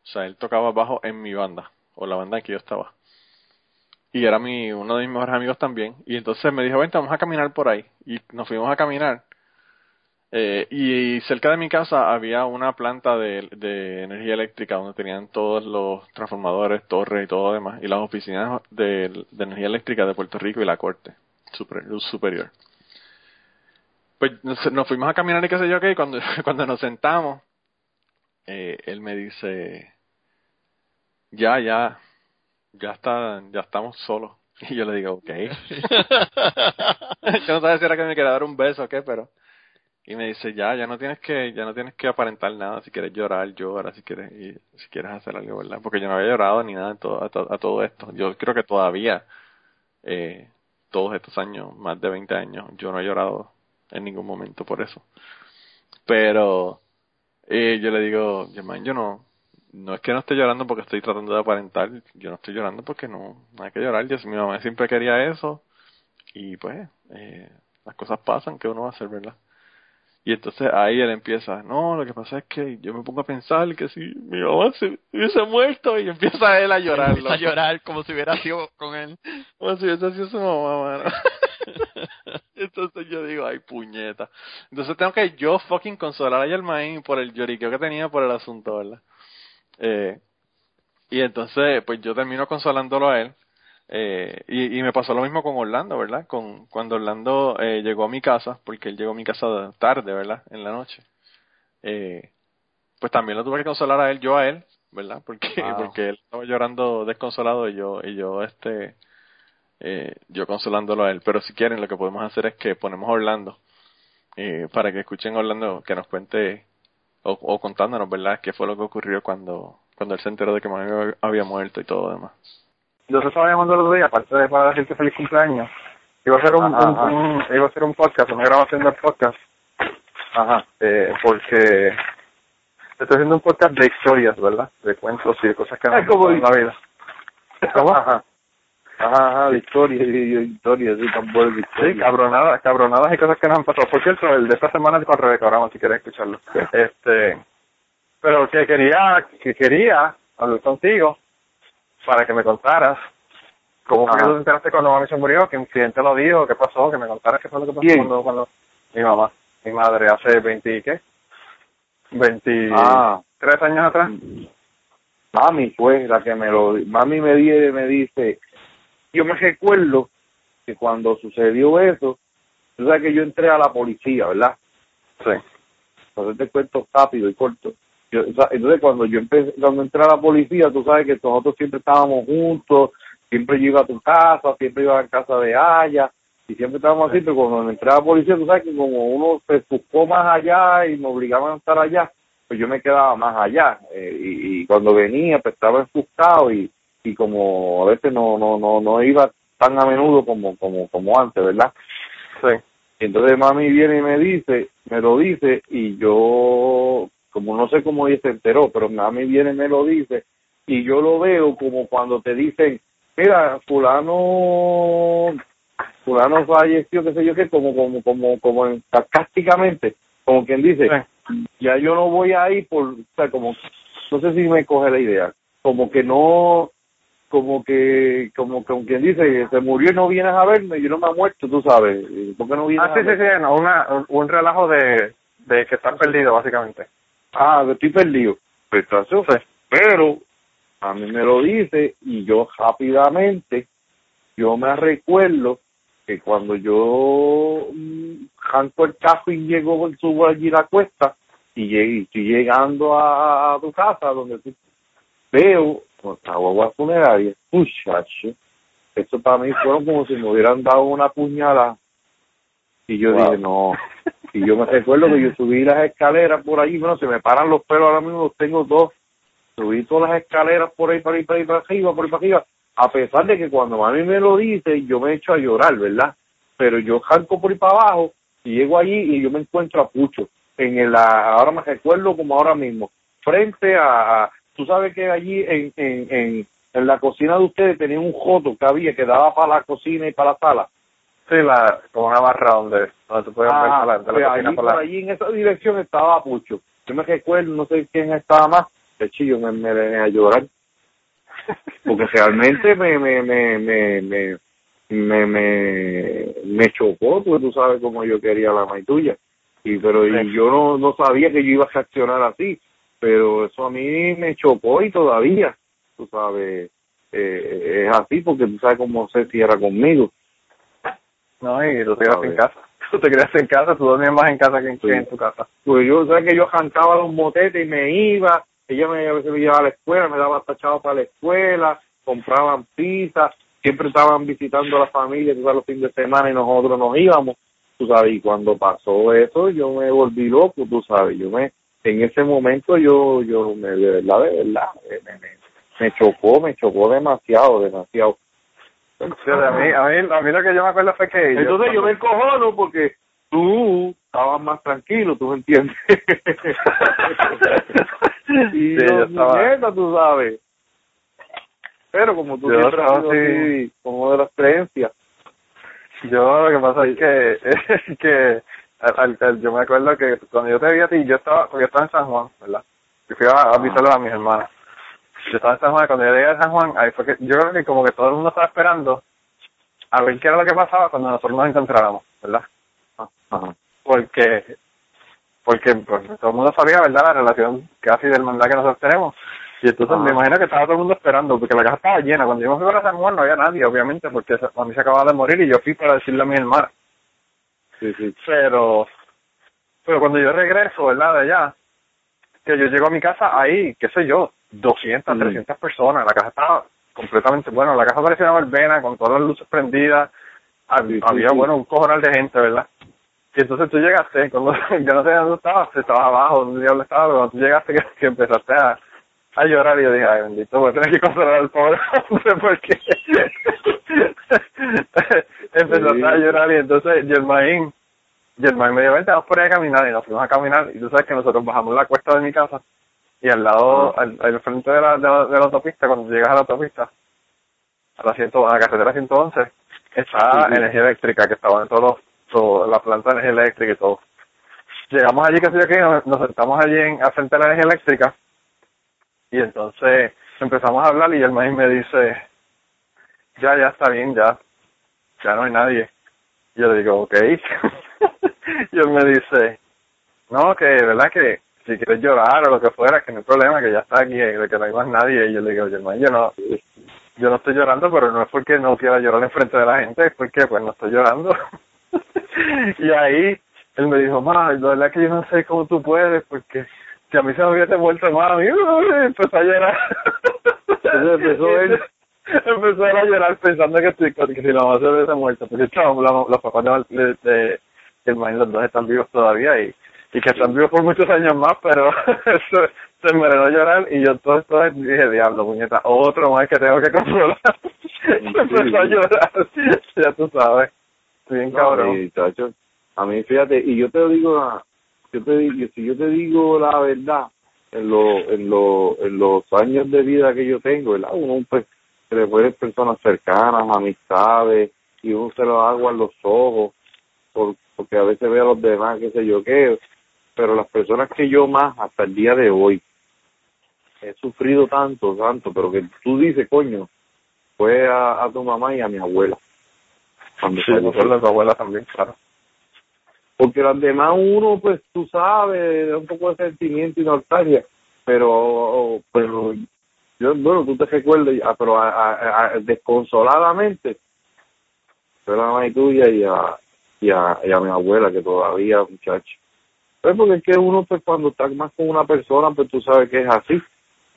sea, él tocaba bajo en mi banda, o la banda en que yo estaba. Y era mi, uno de mis mejores amigos también. Y entonces me dijo, vente, vamos a caminar por ahí. Y nos fuimos a caminar. Eh, y cerca de mi casa había una planta de, de energía eléctrica donde tenían todos los transformadores, torres y todo lo demás. Y las oficinas de, de energía eléctrica de Puerto Rico y la corte super- luz superior. Pues nos, nos fuimos a caminar y qué sé yo qué. Y cuando, cuando nos sentamos, eh, él me dice, ya, ya, ya está, ya estamos solos. Y yo le digo, ok. yo no sabía si era que me quería dar un beso o qué, pero y me dice ya ya no tienes que ya no tienes que aparentar nada si quieres llorar llora si quieres y si quieres hacer algo verdad porque yo no había llorado ni nada a, to- a todo esto. Yo creo que todavía eh, todos estos años más de 20 años yo no he llorado en ningún momento por eso. Pero eh, yo le digo yo no no es que no esté llorando porque estoy tratando de aparentar yo no estoy llorando porque no, no hay que llorar. Mi mamá siempre quería eso y pues eh, las cosas pasan que uno va a hacer verdad y entonces ahí él empieza, no, lo que pasa es que yo me pongo a pensar que si mi mamá se hubiese muerto y empieza él a llorar.
Empieza a llorar como si hubiera sido con él.
Como si hubiese sido su mamá, mano. entonces yo digo, ay, puñeta. Entonces tengo que yo fucking consolar a Germain por el lloriqueo que tenía por el asunto, ¿verdad? Eh, y entonces, pues yo termino consolándolo a él. Eh, y, y me pasó lo mismo con Orlando, ¿verdad? Con cuando Orlando eh, llegó a mi casa, porque él llegó a mi casa tarde, ¿verdad? En la noche. Eh, pues también lo tuve que consolar a él, yo a él, ¿verdad? Porque
Wow.
porque él estaba llorando desconsolado y yo y yo este eh, yo consolándolo a él. Pero si quieren, lo que podemos hacer es que ponemos a Orlando eh, para que escuchen a Orlando que nos cuente o, o contándonos, ¿verdad? ¿Qué fue lo que ocurrió cuando cuando él se enteró de que mami había muerto y todo lo demás.
Yo te estaba llamando el otro día, aparte de para decirte feliz cumpleaños, iba a hacer un,
Ajá,
un-
ajá.
un- iba a hacer un podcast, una grabación del podcast,
Ajá.
eh, porque estoy haciendo un podcast de historias, ¿verdad? De cuentos y de cosas que
Ay,
han
como
pasado en la vida. ¿Cómo?
Ajá. Ajá, ajá, de historia, y historia, sí, tan buena
Sí,
historia.
cabronadas, cabronadas y cosas que nos han pasado. Por cierto, el de esta semana es con Rebeca Bravo, si quieres escucharlo. Este, pero que quería, que quería hablar contigo para que me contaras cómo fue que
Ajá.
tú te enteraste cuando mami se murió, que un cliente lo dijo, qué pasó, que me contaras qué fue lo que pasó
¿Quién?
cuando, cuando mi mamá, mi madre, hace 20 y qué, 23
Ah.
años atrás.
Mami fue la que me lo mami me di- me dice yo me recuerdo que cuando sucedió eso tú sabes que yo entré a la policía verdad
Sí.
entonces te cuento rápido y corto yo, entonces cuando yo empecé cuando entré a la policía tú sabes que nosotros siempre estábamos juntos siempre yo iba a tu casa siempre iba a casa de Aya y siempre estábamos así pero cuando entré a la policía tú sabes que como uno se buscó más allá y me obligaban a estar allá pues yo me quedaba más allá eh, y, y cuando venía pues estaba enfuscado y, y como a veces no no no no iba tan a menudo como como como antes verdad
Sí.
entonces mami viene y me dice me lo dice y yo como no sé cómo ella se enteró pero mami viene y me lo dice y yo lo veo como cuando te dicen mira fulano fulano falleció qué sé yo qué como como como como en- sarcásticamente como quien dice ya yo no voy a ir por, o sea, como, no sé si me coge la idea, como que no, como que, como, como quien dice, se murió y no vienes a verme, yo no me he muerto, tú sabes, ¿por qué no vienes
Ah, sí,
a
sí, sí, no, una, un- relajo de, de que estás perdido, básicamente.
Ah, estoy perdido. Pues entonces, pero a mí me lo dice y yo rápidamente, yo me recuerdo que cuando yo mm, janco el cajo y llego, subo allí la cuesta y llegué, estoy llegando a, a tu casa donde tú veo nuestra guagua funeraria, muchacho, eso para mí fueron como si me hubieran dado una puñalada y yo
Wow.
dije, no, y yo me recuerdo que yo subí las escaleras por ahí, bueno, se me paran los pelos ahora mismo, los tengo dos. Subí todas las escaleras por ahí, por ahí, por ahí, para arriba, por ahí, para arriba. A pesar de que cuando mami me lo dice, yo me echo a llorar, ¿verdad? Pero yo janco por ahí para abajo y llego allí y yo me encuentro a Pucho. En el, ahora me recuerdo como ahora mismo, frente a, tú sabes que allí en, en, en, en la cocina de ustedes tenía un joto que había que daba para la cocina y para la sala.
Sí, la, como una barra donde, donde tú puedes ver
Ah,
la, de la cocina
allí,
por la...
allí en esa dirección estaba Pucho. Yo me recuerdo, no sé quién estaba más, el chillo me, me venía a llorar. Porque realmente me, me, me, me, me, me, me, me chocó, porque tú sabes cómo yo quería la maituya. Y, pero y yo no, no sabía que yo iba a reaccionar así, pero eso a mí me chocó y todavía, tú sabes, eh, es así porque tú sabes cómo se cierra conmigo.
No, y tú te quedaste en casa. Tú te quedaste en casa, tú dormías más en casa que en, que
Sí.
en tu casa.
Pues yo, sabes que yo arrancaba los motetes y me iba, ella me, me llevaba a la escuela, me daba tachado para la escuela, compraban pizza, siempre estaban visitando a la familia, tú sabes, los fines de semana y nosotros nos íbamos, tú sabes, y cuando pasó eso yo me volví loco, tú sabes, yo me, en ese momento yo, yo, me, de verdad, de verdad, me, me, me chocó, me chocó demasiado, demasiado.
A, mí, a, mí, a mí lo que yo me acuerdo fue que...
Entonces yo me encojono porque tú estabas más tranquilo, tú me entiendes. y
Sí,
yo,
yo estaba-
tú sabes. Pero como tú
Yo
siempre has
así.
como de las creencias.
Yo lo que pasa es que, es que al- yo me acuerdo que cuando yo te vi a ti, yo estaba, porque yo estaba en San Juan, ¿verdad? Yo fui a, a visitarlo a mis hermanas. Yo estaba en San Juan, cuando yo llegué a San Juan, ahí fue que yo creo que como que todo el mundo estaba esperando a ver qué era lo que pasaba cuando nosotros nos encontráramos, ¿verdad?
Ajá.
Porque, porque pues, todo el mundo sabía, ¿verdad? La relación casi de hermandad que nosotros tenemos. Y entonces
Ajá.
me imagino que estaba todo el mundo esperando, porque la casa estaba llena. Cuando yo me fui para San Juan no había nadie, obviamente, porque a mí se acababa de morir y yo fui para decirle a mi hermana.
Sí, sí.
Pero, pero cuando yo regreso, ¿verdad? De allá, que yo llego a mi casa, ahí, qué sé yo, 200,
Mm.
300 personas. La casa estaba completamente, bueno, la casa parecía una verbena con todas las luces prendidas. Hab-
Sí, sí,
Había,
sí.
bueno, un cojonal de gente, ¿verdad? Y entonces tú llegaste, cuando yo no sé dónde estabas, estabas abajo, dónde diablo estabas, pero cuando tú llegaste que, que empezaste a, a llorar y yo dije, ay bendito, voy a tener que consolar al pobre hombre porque empezaste a llorar y entonces Germain, Germain me dijo, vente, vamos por ahí a caminar y nos fuimos a caminar y tú sabes que nosotros bajamos la cuesta de mi casa y al lado, al, al frente de la, de, la, de la autopista, cuando llegas a la autopista, a la, ciento, a la carretera 111, está
Sí,
energía eléctrica, que estaba en todos los, la planta de energía eléctrica y todo. Llegamos allí, que sé yo qué, nos, nos sentamos allí en, al frente de la energía eléctrica y entonces empezamos a hablar y el maíz me dice, ya, ya está bien, ya, ya no hay nadie. Y yo le digo, ok. y él me dice, no, que verdad que si quieres llorar o lo que fuera, que no hay problema, que ya está aquí, de que no hay más nadie. Y yo le digo, Germán, yo no, yo no estoy llorando, pero no es porque no quiera llorar en frente de la gente, es porque pues no estoy llorando. y ahí él me dijo, ma, la verdad que yo no sé cómo tú puedes, porque si a mí se me hubiese vuelto mami, empezó a llorar.
Entonces empezó él.
empezó él a llorar pensando que, si- que si la mamá se hubiese muerto, porque chavo, la- los papás de, de, los dos están vivos todavía y, y que vivos por muchos años más, pero eso, se me a llorar y yo todo esto dije, diablo, puñeta, otro más que tengo que controlar. empezó a llorar, ya tú sabes. Estoy bien
No,
cabrón.
y, chacho, a mí, fíjate, y yo te digo, la- yo te digo, si yo te digo la verdad, en, lo, en, lo, en los años de vida que yo tengo, ¿verdad? Uno pues, se le pueden personas cercanas, amistades, y uno se lo agua en los ojos, por, porque a veces ve a los demás, qué sé yo qué, pero las personas que yo más, hasta el día de hoy, he sufrido tanto, tanto, pero que tú dices, coño, fue a, a tu mamá y a mi abuela. Cuando
Sí, nosotros tu abuela también, claro.
porque las demás uno pues tú sabes un poco de sentimiento y nostalgia pero pero yo bueno tú te recuerdas ah, pero a, a- a- desconsoladamente fue la mamá tuya y a, y a y a mi abuela que todavía muchacho pues porque es que uno pues cuando está más con una persona pues tú sabes que es así.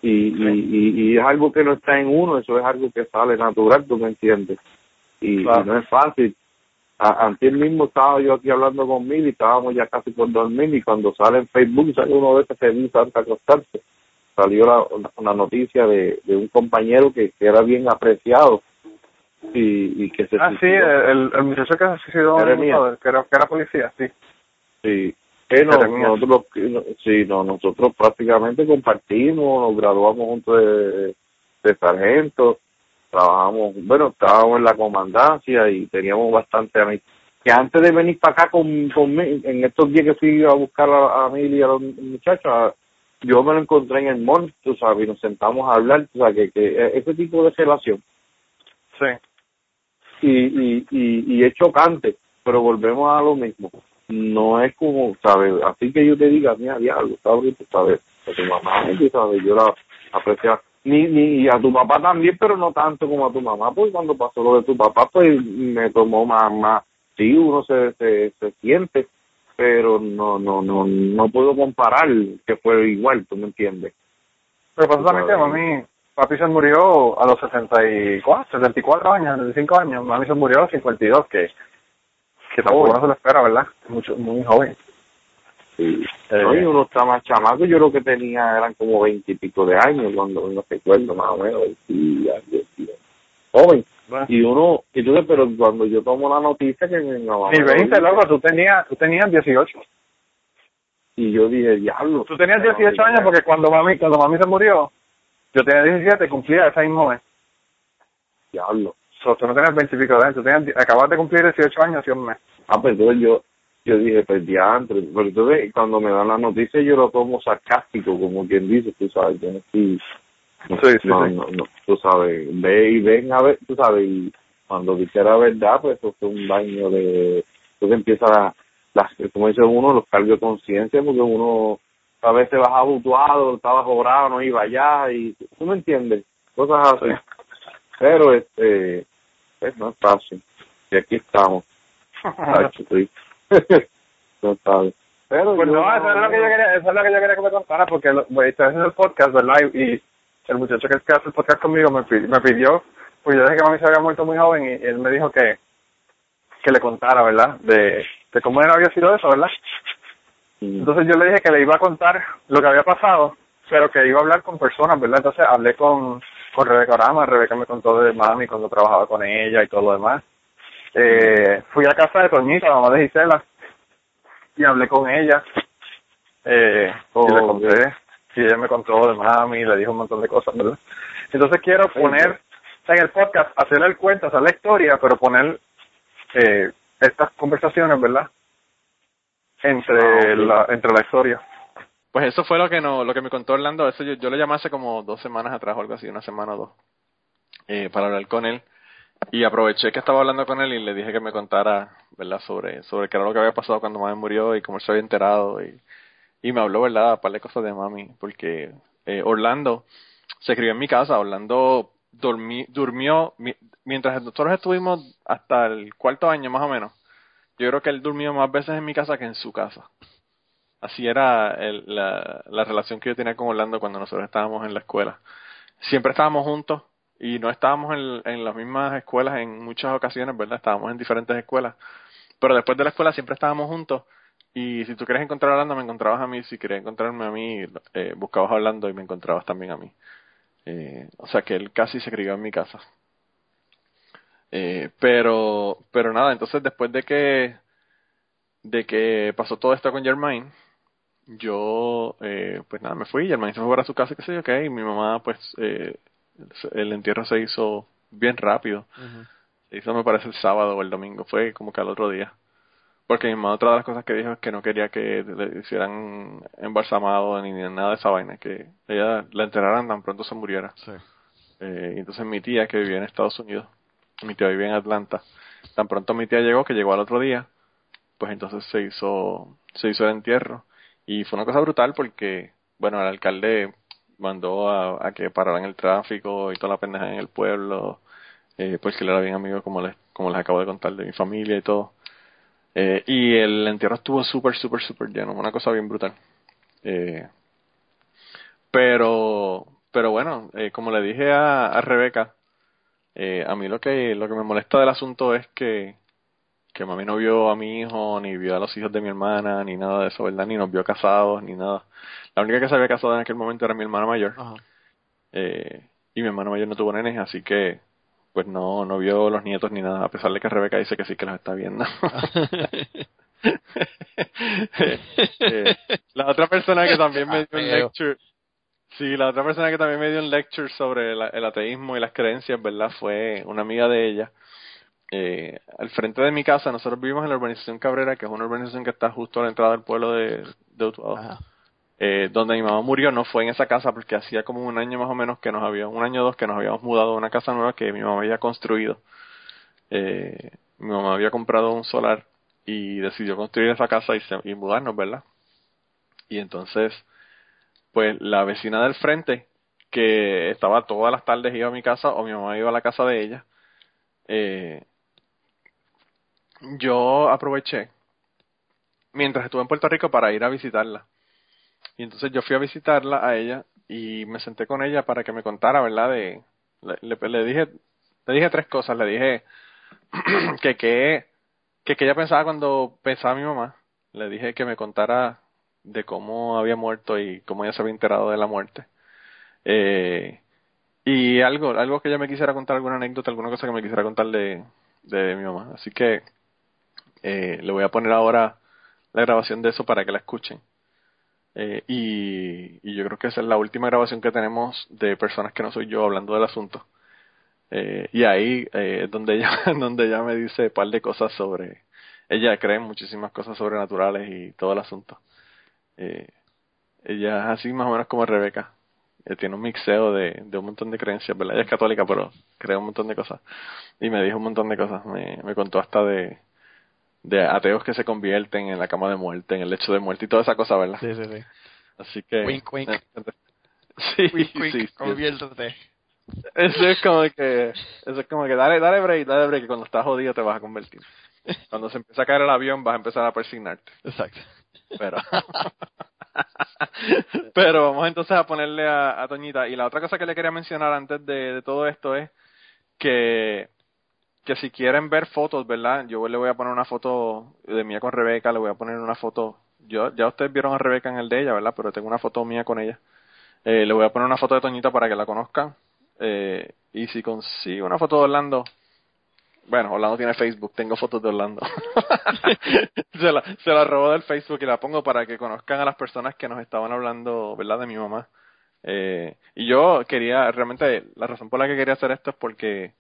Y, y, y, y es algo que no está en uno eso es algo que sale natural tú me entiendes y,
Claro.
y no es fácil. Antes mismo estaba yo aquí hablando con Mil y estábamos ya casi por dormir y cuando sale en Facebook sale uno de esos que dice antes de acostarse. Salió la, una, noticia de, de un compañero que, que era bien apreciado y, y que se
Ah, sí, el, el muchacho que se suicidó, creo que era policía, sí.
sí que no, nosotros sí no nosotros prácticamente compartimos nos graduamos juntos de, de sargento, trabajamos, bueno, estábamos en la comandancia y teníamos bastante amistad. Que antes de venir para acá con, con en estos días que fui a buscar a, a Mili y a los muchachos, yo me lo encontré en el mall, tú sabes, y nos sentamos a hablar, tú sabes, que, que ese tipo de relación.
Sí.
Y, y, y, y es chocante, pero volvemos a lo mismo. No es como, ¿sabes? Así que yo te diga, mira, diablo, ¿sabes? ¿sabes? A tu mamá, sabes, yo la apreciaba. Ni, ni a tu papá también, pero no tanto como a tu mamá, porque cuando pasó lo de tu papá, pues me tomó más, más, sí, uno se, se, se siente, pero no no no no puedo comparar que fue igual, ¿tú me entiendes?
Pero pasa también que mami, papi se murió a los 64, 74 años, 75 años, mami se murió a los 52, que, que tampoco no se lo espera, ¿verdad? Mucho, muy joven.
Sí. Eh, uno está más chamaco, yo lo que tenía eran como 20 y pico de años cuando no recuerdo más o menos, y, joven. Y uno, y entonces, pero cuando yo tomo la noticia que mi mamá...
Ni 20, loco, tú tenías, tú tenías 18.
Y yo dije, diablo.
Tú tenías 18 años porque cuando mami, cuando mami se murió, yo tenía 17, cumplía esa misma vez.
Diablo.
So, tú no tenías 20 y pico de años, tú tenías, acabas de cumplir 18 años y un mes.
Ah, pues entonces yo, yo dije, pues diantre. Pero entonces cuando me dan la noticia yo lo tomo sarcástico, como quien dice, tú sabes, yo no estoy no,
sí, sí,
no,
sí.
no, no, tú sabes, ve y ven a ver, tú sabes, y cuando dice la verdad, pues eso fue un daño de, entonces empieza la, la, como dice uno, los cargos de conciencia, porque uno a veces bajaba habituado, estaba cobrado, no iba allá, y tú me entiendes, cosas así. Pero este, pues no es fácil, y aquí estamos. No sabes. Pero
Pues no, eso es lo que yo quería, eso es lo que yo quería que me contara, porque lo, pues, estoy haciendo el podcast, ¿verdad? Y, y el muchacho que, hace el podcast conmigo me pidió, me pidió, pues yo dije que mami se había muerto muy joven y, él me dijo que, que le contara, ¿verdad? De, de cómo era, había sido eso, ¿verdad? Entonces yo le dije que le iba a contar lo que había pasado, pero que iba a hablar con personas, ¿verdad? Entonces hablé con, con Rebeca Orama, Rebeca me contó de mami cuando trabajaba con ella y todo lo demás. Eh, fui a casa de Toñita, la mamá de Gisela, y hablé con ella. Eh, y le conté, y ella me contó de mami, le dijo un montón de cosas, ¿verdad? Entonces quiero poner en el podcast, hacerle el cuento, hacer la historia, pero poner eh, estas conversaciones, ¿verdad? Entre la entre la historia.
Pues eso fue lo que no, lo que me contó Orlando. Eso yo, yo lo llamé hace como dos semanas atrás o algo así, una semana o dos, eh, para hablar con él. Y aproveché que estaba hablando con él y le dije que me contara, ¿verdad? Sobre, sobre qué era lo que había pasado cuando mami murió y cómo él se había enterado. Y, y me habló, ¿verdad? Un par de cosas de mami. Porque eh, Orlando se crió en mi casa. Orlando dormí, durmió, mi- mientras nosotros estuvimos hasta el cuarto año más o menos. Yo creo que él durmió más veces en mi casa que en su casa. Así era el- la, la relación que yo tenía con Orlando cuando nosotros estábamos en la escuela. Siempre estábamos juntos y no estábamos en, las mismas escuelas en muchas ocasiones, ¿verdad? Estábamos en diferentes escuelas. Pero después de la escuela siempre estábamos juntos. Y si tú querías encontrar a Orlando, me encontrabas a mí. Si querías encontrarme a mí, eh, buscabas a Orlando y me encontrabas también a mí. Eh, o sea que él casi se crió en mi casa. Eh, pero, pero nada, entonces después de que, de que pasó todo esto con Germain, yo, eh, pues nada, me fui, Germain se fue para su casa, qué sé yo, ok, y mi mamá, pues, eh, el entierro se hizo bien rápido. Se hizo, me parece, el sábado o el domingo, fue como que al otro día. Porque mi mamá, otra de las cosas que dijo es que no quería que le hicieran embalsamado ni nada de esa vaina, que ella la enterraran tan pronto se muriera.
Sí.
Eh, y entonces mi tía, que vivía en Estados Unidos, mi tía vivía en Atlanta, tan pronto mi tía llegó, que llegó al otro día, pues entonces se hizo, se hizo el entierro. Y fue una cosa brutal porque, bueno, el alcalde mandó a, que pararan el tráfico y toda la pendeja en el pueblo, eh, pues que él era bien amigo, como les, como les acabo de contar, de mi familia y todo. Eh, y el entierro estuvo súper, súper, súper lleno, una cosa bien brutal. Eh, pero, pero bueno, eh, como le dije a, a Rebeca, eh, a mí lo que, lo que me molesta del asunto es que, que mami no vio a mi hijo, ni vio a los hijos de mi hermana, ni nada de eso, ¿verdad? Ni nos vio casados, ni nada. La única que se había casado en aquel momento era mi hermana mayor.
Ajá.
Eh, y mi hermana mayor no tuvo nenes, así que pues no, no vio los nietos ni nada, a pesar de que Rebeca dice que sí que los está viendo. Eh, la otra persona que también me dio un lecture, Sí, la otra persona que también me dio un lecture sobre el ateísmo y las creencias, ¿verdad? Fue una amiga de ella. Eh, al frente de mi casa, nosotros vivimos en la urbanización Cabrera, que es una urbanización que está justo a la entrada del pueblo de, de Utuado. Eh, donde mi mamá murió no fue en esa casa porque hacía como un año más o menos que nos había, un año o dos que nos habíamos mudado a una casa nueva que mi mamá había construido. Eh, mi mamá había comprado un solar y decidió construir esa casa y, y mudarnos, ¿verdad? Y entonces, pues la vecina del frente, que estaba todas las tardes iba a mi casa o mi mamá iba a la casa de ella, eh, yo aproveché mientras estuve en Puerto Rico para ir a visitarla. Y entonces yo fui a visitarla a ella y me senté con ella para que me contara, ¿verdad? De, le, dije le dije tres cosas. Le dije que que, que, ella pensaba cuando pensaba mi mamá. Le dije que me contara de cómo había muerto y cómo ella se había enterado de la muerte. Eh, y algo, algo que ella me quisiera contar, alguna anécdota, alguna cosa que me quisiera contar de, de mi mamá. Así que eh, le voy a poner ahora la grabación de eso para que la escuchen. Eh, y, yo creo que esa es la última grabación que tenemos de personas que no soy yo hablando del asunto. Eh, y ahí eh, es donde ella, donde ella me dice un par de cosas sobre. Ella cree muchísimas cosas sobrenaturales y todo el asunto. ella es así más o menos como Rebeca. tiene un mixeo de, un montón de creencias, ¿verdad? Ella es católica, pero cree un montón de cosas. Y me dijo un montón de cosas. Me contó hasta de, de ateos que se convierten en la cama de muerte, en el lecho de muerte y toda esa cosa, ¿verdad?
Sí, sí, sí.
Así que...
Wink, wink.
Sí,
wink, wink,
sí,
conviértete.
Eso es como que, eso es como que dale, dale break, dale break, que cuando estás jodido te vas a convertir. Cuando se empieza a caer el avión vas a empezar a persignarte.
Exacto.
Pero, pero vamos entonces a ponerle a, a, Toñita. Y la otra cosa que le quería mencionar antes de, de todo esto es que que si quieren ver fotos, ¿verdad? Yo le voy a poner una foto de mía con Rebeca, le voy a poner una foto. Yo ya ustedes vieron a Rebeca en el de ella, ¿verdad? Pero tengo una foto mía con ella. Eh, le voy a poner una foto de Toñita para que la conozcan. Eh, y si consigo una foto de Orlando, bueno, Orlando tiene Facebook, tengo fotos de Orlando. se, la, se la robo del Facebook y la pongo para que conozcan a las personas que nos estaban hablando, ¿verdad? De mi mamá. Eh, y yo quería, realmente, la razón por la que quería hacer esto es porque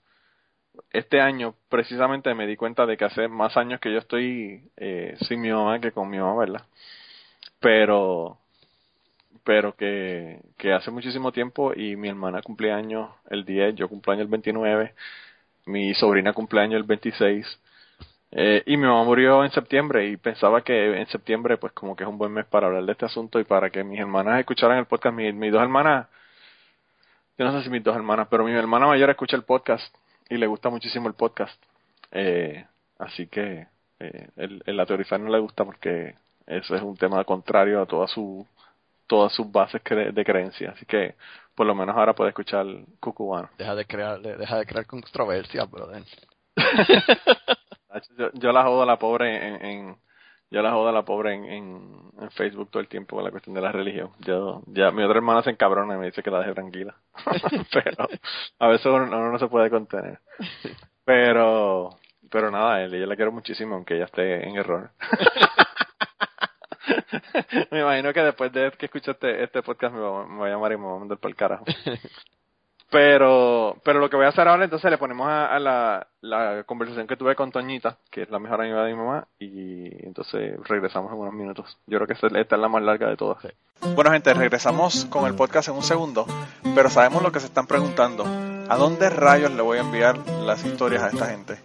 este año precisamente me di cuenta de que hace más años que yo estoy eh, sin mi mamá que con mi mamá, ¿verdad? Pero pero que, hace muchísimo tiempo y mi hermana cumpleaños el 10, yo cumpleaños el 29, mi sobrina cumpleaños el 26 eh, y mi mamá murió en septiembre y pensaba que en septiembre pues como que es un buen mes para hablar de este asunto y para que mis hermanas escucharan el podcast, mis, mis dos hermanas, yo no sé si mis dos hermanas, pero mi hermana mayor escucha el podcast y le gusta muchísimo el podcast. Eh, así que eh, el, la teorizar no le gusta porque eso es un tema contrario a toda su, todas sus bases de creencia. Así que por lo menos ahora puede escuchar Cucubano.
Deja de crear, deja de crear controversia, brother.
yo, yo la jodo a la pobre en, en yo la jodo a la pobre en, en, Facebook todo el tiempo con la cuestión de la religión. Yo, ya, mi otra hermana se encabrona y me dice que la deje tranquila. pero a veces uno, no se puede contener. Pero, pero nada, él, yo la quiero muchísimo, aunque ella esté en error. me imagino que después de que escuche este, podcast me va, a llamar y me va a mandar por el carajo. Pero, pero lo que voy a hacer ahora, entonces le ponemos a, la, la, conversación que tuve con Toñita, que es la mejor amiga de mi mamá, y entonces regresamos en unos minutos. Yo creo que esta es la más larga de todas. Bueno, gente, regresamos con el podcast en un segundo, pero sabemos lo que se están preguntando. ¿A dónde rayos le voy a enviar las historias a esta gente?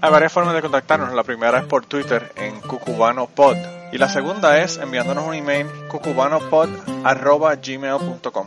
Hay varias formas de contactarnos. La primera es por Twitter en cucubanopod. Y la segunda es enviándonos un email cucubanopod.gmail.com.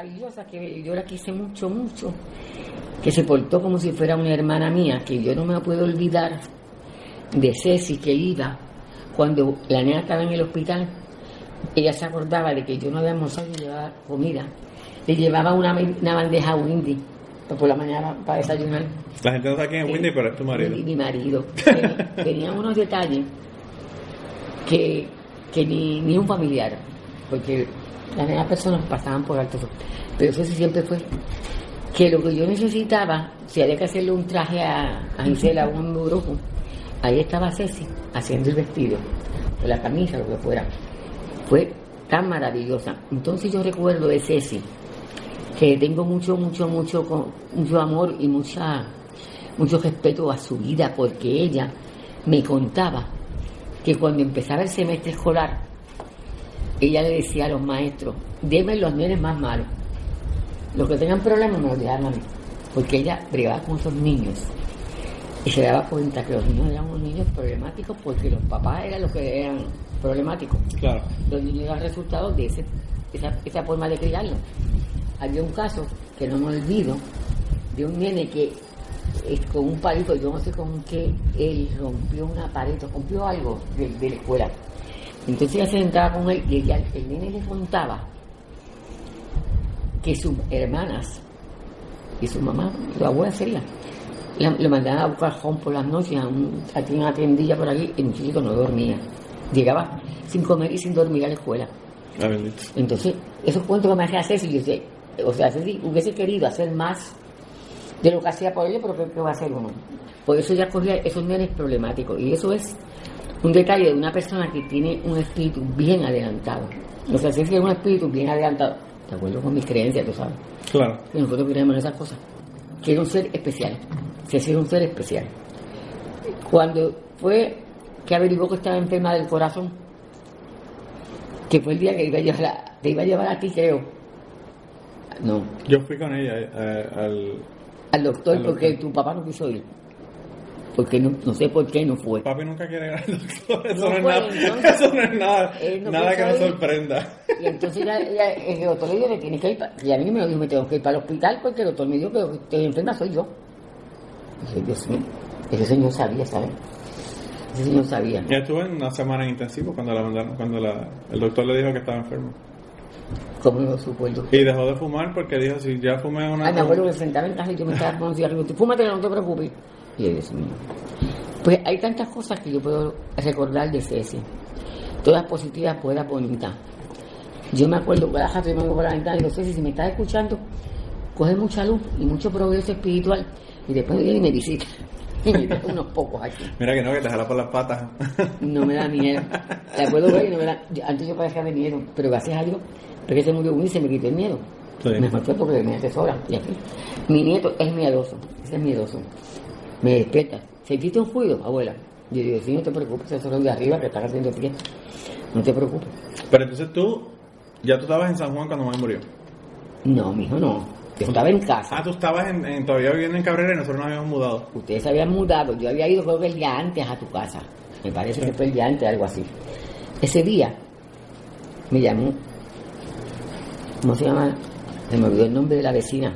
Maravillosa que yo la quise mucho, mucho, que se portó como si fuera una hermana mía, que yo no me puedo olvidar de Ceci que iba cuando la nena estaba en el hospital ella se acordaba de que yo no había almorzado y llevaba comida. Le llevaba una, una bandeja a Windy por la mañana para desayunar.
La gente no sabe quién es Windy, pero es tu marido.
Mi, mi marido. Tenía- unos detalles que, que ni, ni un familiar, porque las demás personas pasaban por alto. Pero eso sí siempre fue que lo que yo necesitaba, si había que hacerle un traje a, a Gisela o un grupo, ahí estaba Ceci haciendo el vestido, la camisa, lo que fuera. Fue tan maravillosa. Entonces yo recuerdo de Ceci, que tengo mucho, mucho, mucho, mucho amor y mucha, mucho respeto a su vida, porque ella me contaba que cuando empezaba el semestre escolar, ella le decía a los maestros, denme los nenes más malos. Los que tengan problemas me los dejaban a mí. Porque ella brigaba con esos niños. Y se daba cuenta que los niños eran unos niños problemáticos porque los papás eran los que eran problemáticos.
Claro.
Los niños eran resultado de ese- esa, esa forma de criarlos. Había un caso que no me olvido de un nene que eh, con un palito, yo no sé con qué, él rompió una pared, rompió algo de, de la escuela. Entonces ella se sentaba con él y ella, el nene le contaba que sus hermanas y su mamá, su abuela sería, le mandaban a buscar home por las noches a, un, a una tiendilla por aquí y el muchachito no dormía. Llegaba sin comer y sin dormir a la escuela.
Ah.
Entonces, esos cuentos que me hacía Ceci, yo sé, o sea, Ceci hubiese querido hacer más de lo que hacía por ellos, pero ¿qué, qué va a hacer uno? Por eso ya cogía esos nenes problemáticos. Y eso es un detalle de una persona que tiene un espíritu bien adelantado. O sea, Ceci es un espíritu bien adelantado. De acuerdo con mis creencias, tú sabes.
Claro.
Que nosotros creemos en esas cosas. Que era un ser especial. Ceci era un ser especial. Cuando fue que averiguó que estaba enferma del corazón, que fue el día que iba a llevar a, te iba a llevar a ti, creo. No,
Yo fui con ella eh, al...
al doctor,
Al
porque
doctor.
tu papá no quiso ir. Porque no, no sé por qué no fue.
Papi nunca quiere ir al doctor. Eso
No
no, es nada,
entonces,
eso no es nada,
él no
nada que nos sorprenda.
Y entonces ya, ya el doctor le dijo que tiene que ir, y a mí me lo dijo, me tengo que ir para el hospital porque el doctor me dijo que estoy enferma soy yo. Y dije, Dios mío, ese señor sabía, ¿sabes? Ese señor sabía.
Ella estuvo en una semana en intensivo cuando la mandaron, cuando la, el doctor le dijo que estaba enfermo.
¿Cómo lo supo el doctor?
Y dejó de fumar porque dijo, si ya fumé una...
Ay, me acuerdo que sentaba en casa y yo me estaba un cigarrillo. No te preocupes. Y yo, Dios mío. Pues hay tantas cosas que yo puedo recordar de Ceci. Todas positivas, todas bonitas. Yo me acuerdo que la me por la ventana y digo, Ceci, si me estás escuchando, coge mucha luz y mucho progreso espiritual. Y después viene y me visita. Y me deja unos pocos aquí.
Mira que no, que te jala por las patas.
No me da miedo. ¿Te acuerdo, güey? No me da... Antes yo parecía de miedo, pero gracias a Dios, porque se murió uno y se me quitó el miedo.
Sí.
Mejor fue porque me atesora. Y así. Mi nieto es miedoso, ese es miedoso. Me despierta. ¿Sentiste un ruido, abuela? Yo digo, sí, no te preocupes, eso es lo de arriba que están haciendo fiesta. No te preocupes.
Pero entonces tú, ya tú estabas en San Juan cuando mamá murió.
No, mijo, no. Yo estaba en casa.
Ah, tú estabas en, en- todavía viviendo en Cabrera y nosotros nos habíamos mudado.
Ustedes se habían mudado. Yo había ido creo que el día antes a tu casa. Me parece que fue el día antes, algo así. Ese día me llamó. ¿Cómo se llama? Se me olvidó el nombre de la vecina.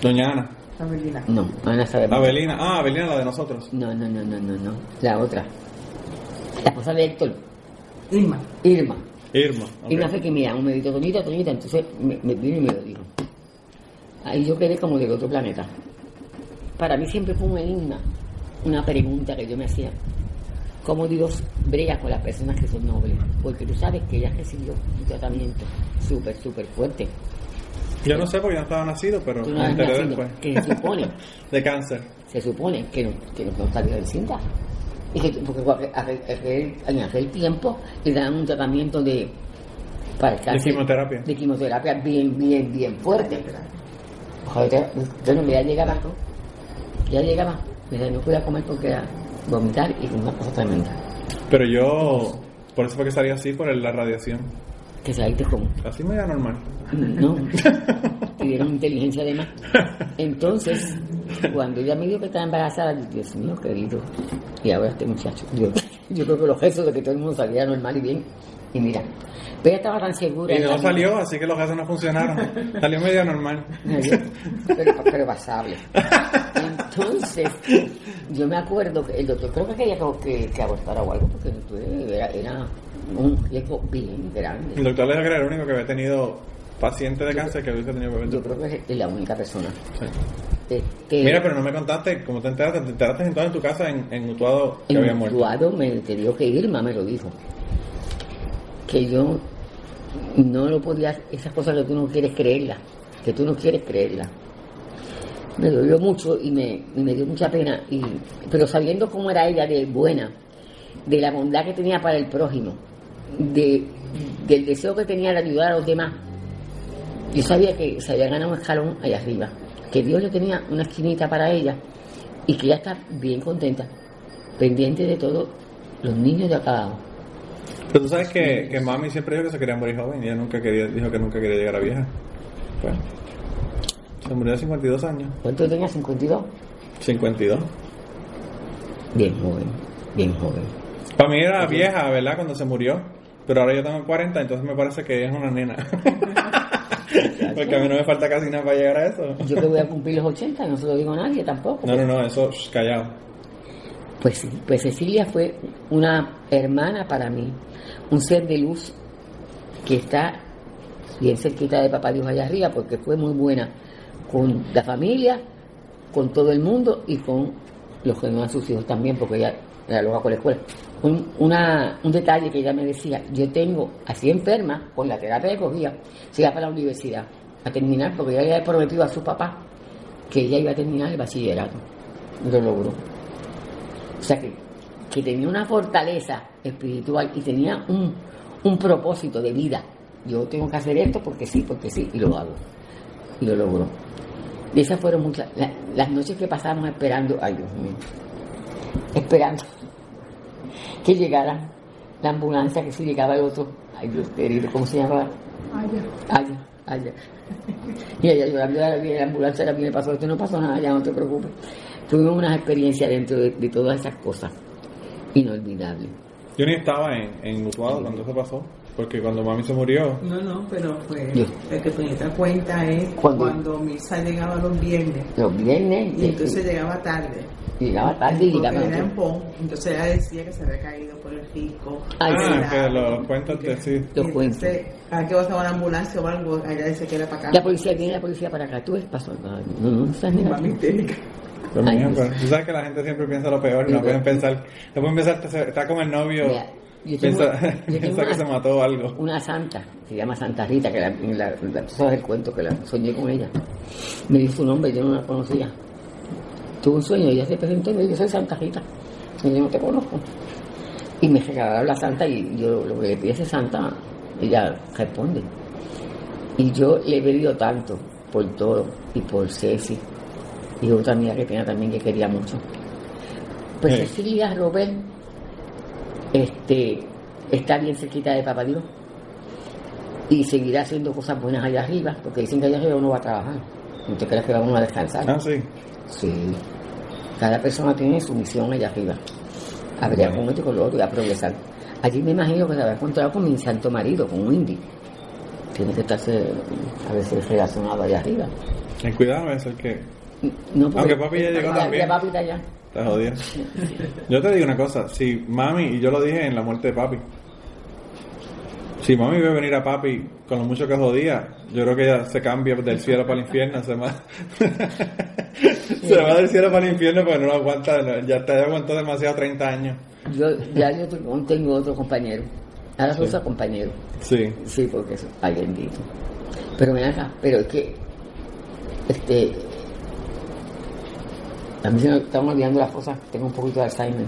Doña Ana.
No, Ana sabe más.
Abelina. Ah, Abelina, la de nosotros.
No, no, no, no, no, no. La otra. La esposa de Héctor.
Irma.
Irma.
Irma. ok.
Irma fue que me llamó, me dijo, Toñita, Toñita. Entonces me, me vino y me lo dijo. Ahí yo quedé como de otro planeta. Para mí siempre fue un enigma, una pregunta que yo me hacía. ¿Cómo Dios brega con las personas que son nobles? Porque tú sabes que ella recibió un tratamiento súper, súper fuerte.
Yo no sé porque yo no estaba nacido, pero
no
me enteré después.
que se supone
De cáncer.
se supone que no, que no, no salió del cinta. Y que, porque aquel tiempo le dan un tratamiento de para el
De
cáncer-
quimioterapia.
de quimioterapia bien, bien, bien fuerte. Joder, Bueno, ya llegaba, ya llegaba, me decía, no podía comer porque era vomitar y una cosa tremenda.
Pero yo, por eso fue que salí así, por la radiación.
Que saliste como,
Así me da normal.
no, tuvieron inteligencia además. Entonces, cuando ella me dijo que estaba embarazada, yo, Dios mío, querido, y ahora este muchacho, yo, yo creo que los gestos de que todo el mundo saliera normal y bien, y mira, pero ella estaba tan segura.
Y no salió, así que los gases no funcionaron. Salió medio normal.
pero, pero pasable. Entonces, yo me acuerdo que el doctor creo que quería que, que abortara o algo, porque era, era un riesgo bien grande.
El doctor Leger era el único que había tenido paciente de cáncer que hubiese tenido.
Yo creo que es la única persona.
Sí. Mira, pero no me contaste, ¿cómo te enteraste? ¿Te enteraste entonces en tu casa en, en Utuado que
en
había muerto?
Utuado me enteró que Irma me lo dijo. Que yo no lo podía, esas cosas que tú no quieres creerlas, que tú no quieres creerlas. Me dolió mucho y me, y me dio mucha pena, y, pero sabiendo cómo era ella de buena, de la bondad que tenía para el prójimo, de, del deseo que tenía de ayudar a los demás, yo sabía que se había ganado un escalón allá arriba, que Dios le tenía una esquinita para ella y que ella está bien contenta, pendiente de todos los niños de acá.
Pero tú sabes que, que mami siempre dijo que se quería morir joven y ella nunca quería, dijo que nunca quería llegar a vieja. Pues, se murió a 52 años.
¿Cuánto tenía? ¿52?
52.
Bien joven, bien joven.
Para mí era vieja, ¿verdad? Cuando se murió. Pero ahora yo tengo 40, entonces me parece que es una nena. Porque a mí no me falta casi nada para llegar a eso.
Yo que voy a cumplir los 80, no se lo digo a nadie tampoco.
No, no, no, eso, callado.
Pues sí, pues Cecilia fue una hermana para mí, un ser de luz que está bien cerquita de Papá Dios allá arriba, porque fue muy buena con la familia, con todo el mundo y con los que no eran sus hijos también, porque ella era loca con la escuela. Un, un detalle que ella me decía, yo tengo así enferma, con la terapia que cogía, se iba para la universidad a terminar, porque ella le había prometido a su papá que ella iba a terminar el bachillerato. Lo logró. O sea que, que tenía una fortaleza espiritual y tenía un, un propósito de vida. Yo tengo que hacer esto porque sí, porque sí, y lo hago. Y lo logró. Y esas fueron muchas, la- las noches que pasábamos esperando, ay Dios mío, esperando que llegara la ambulancia, que si llegaba el otro, ay Dios querido, ¿cómo se llamaba? Allá, allá. Y ella llorando, ya viene la ambulancia, ya viene, pasó esto, no pasó nada, ya no te preocupes. Tuvimos unas experiencias dentro de, de todas esas cosas inolvidables.
Yo ni estaba en, en Utuado cuando eso pasó. Porque cuando mami se murió,
No, no, pero fue.
Yo.
El que Peñita cuenta es
¿Cuándo?
cuando Misa llegaba los viernes.
Los viernes,
Y entonces llegaba tarde.
Llegaba tarde y llegaba
era. Pon. Entonces ella decía que se había caído por el pico.
Ay,
ah,
sí.
que los cuentos te sí.
Los cuentos.
Entonces, cada que pasaba una ambulancia o algo, ella decía que era para acá.
La policía viene la policía para acá. Tú es paso. No, no, no
mija,
Dios.
pero tú sabes que la gente siempre piensa lo peor, no pueden pensar, no pueden pensar, está- como el novio,
Mira, yo
piensa,
yo
piensa que
una-
se mató o algo.
Una santa, se llama Santa Rita, que la, la, la- tú sabes el cuento, que la soñé con ella. Me dio su nombre, yo no la conocía. Tuve un sueño, ella se presentó y me dijo, soy Santa Rita. Y yo no te conozco. Y me regalaron la santa y yo lo que le pidiese santa, ella responde. Y yo le he pedido tanto por todo y por Ceci y otra amiga que tenía también que quería mucho. Pues
Sí.
Cecilia Robert este, está bien cerquita de Papá Dios y seguirá haciendo cosas buenas allá arriba, porque dicen que allá arriba uno va a trabajar. ¿No te crees que vamos a descansar?
Ah, sí.
Sí. Cada persona tiene su misión allá arriba. A ver,
Bueno.
con esto y con lo otro y a progresar. Allí me imagino que se habrá encontrado con mi santo marido, con un indie. Tiene que estarse a veces relacionado allá arriba.
Ten cuidado, es que
No, porque-
Aunque papi ya llegó también.
Ya papi está allá.
está jodido. Yo te digo una cosa, si mami, y yo lo dije en la muerte de papi, si mami ve venir a papi con lo mucho que jodía, yo creo que ella se cambia del cielo para el infierno, se va, se va del cielo para el infierno porque no lo aguanta, ya te aguantó demasiado 30 años.
Yo, ya yo tengo- otro compañero. Ahora se usa compañero.
Sí.
Sí, porque eso, ay bendito. Pero ven acá, pero es que, este, a mí se me están olvidando las cosas, tengo un poquito de Alzheimer.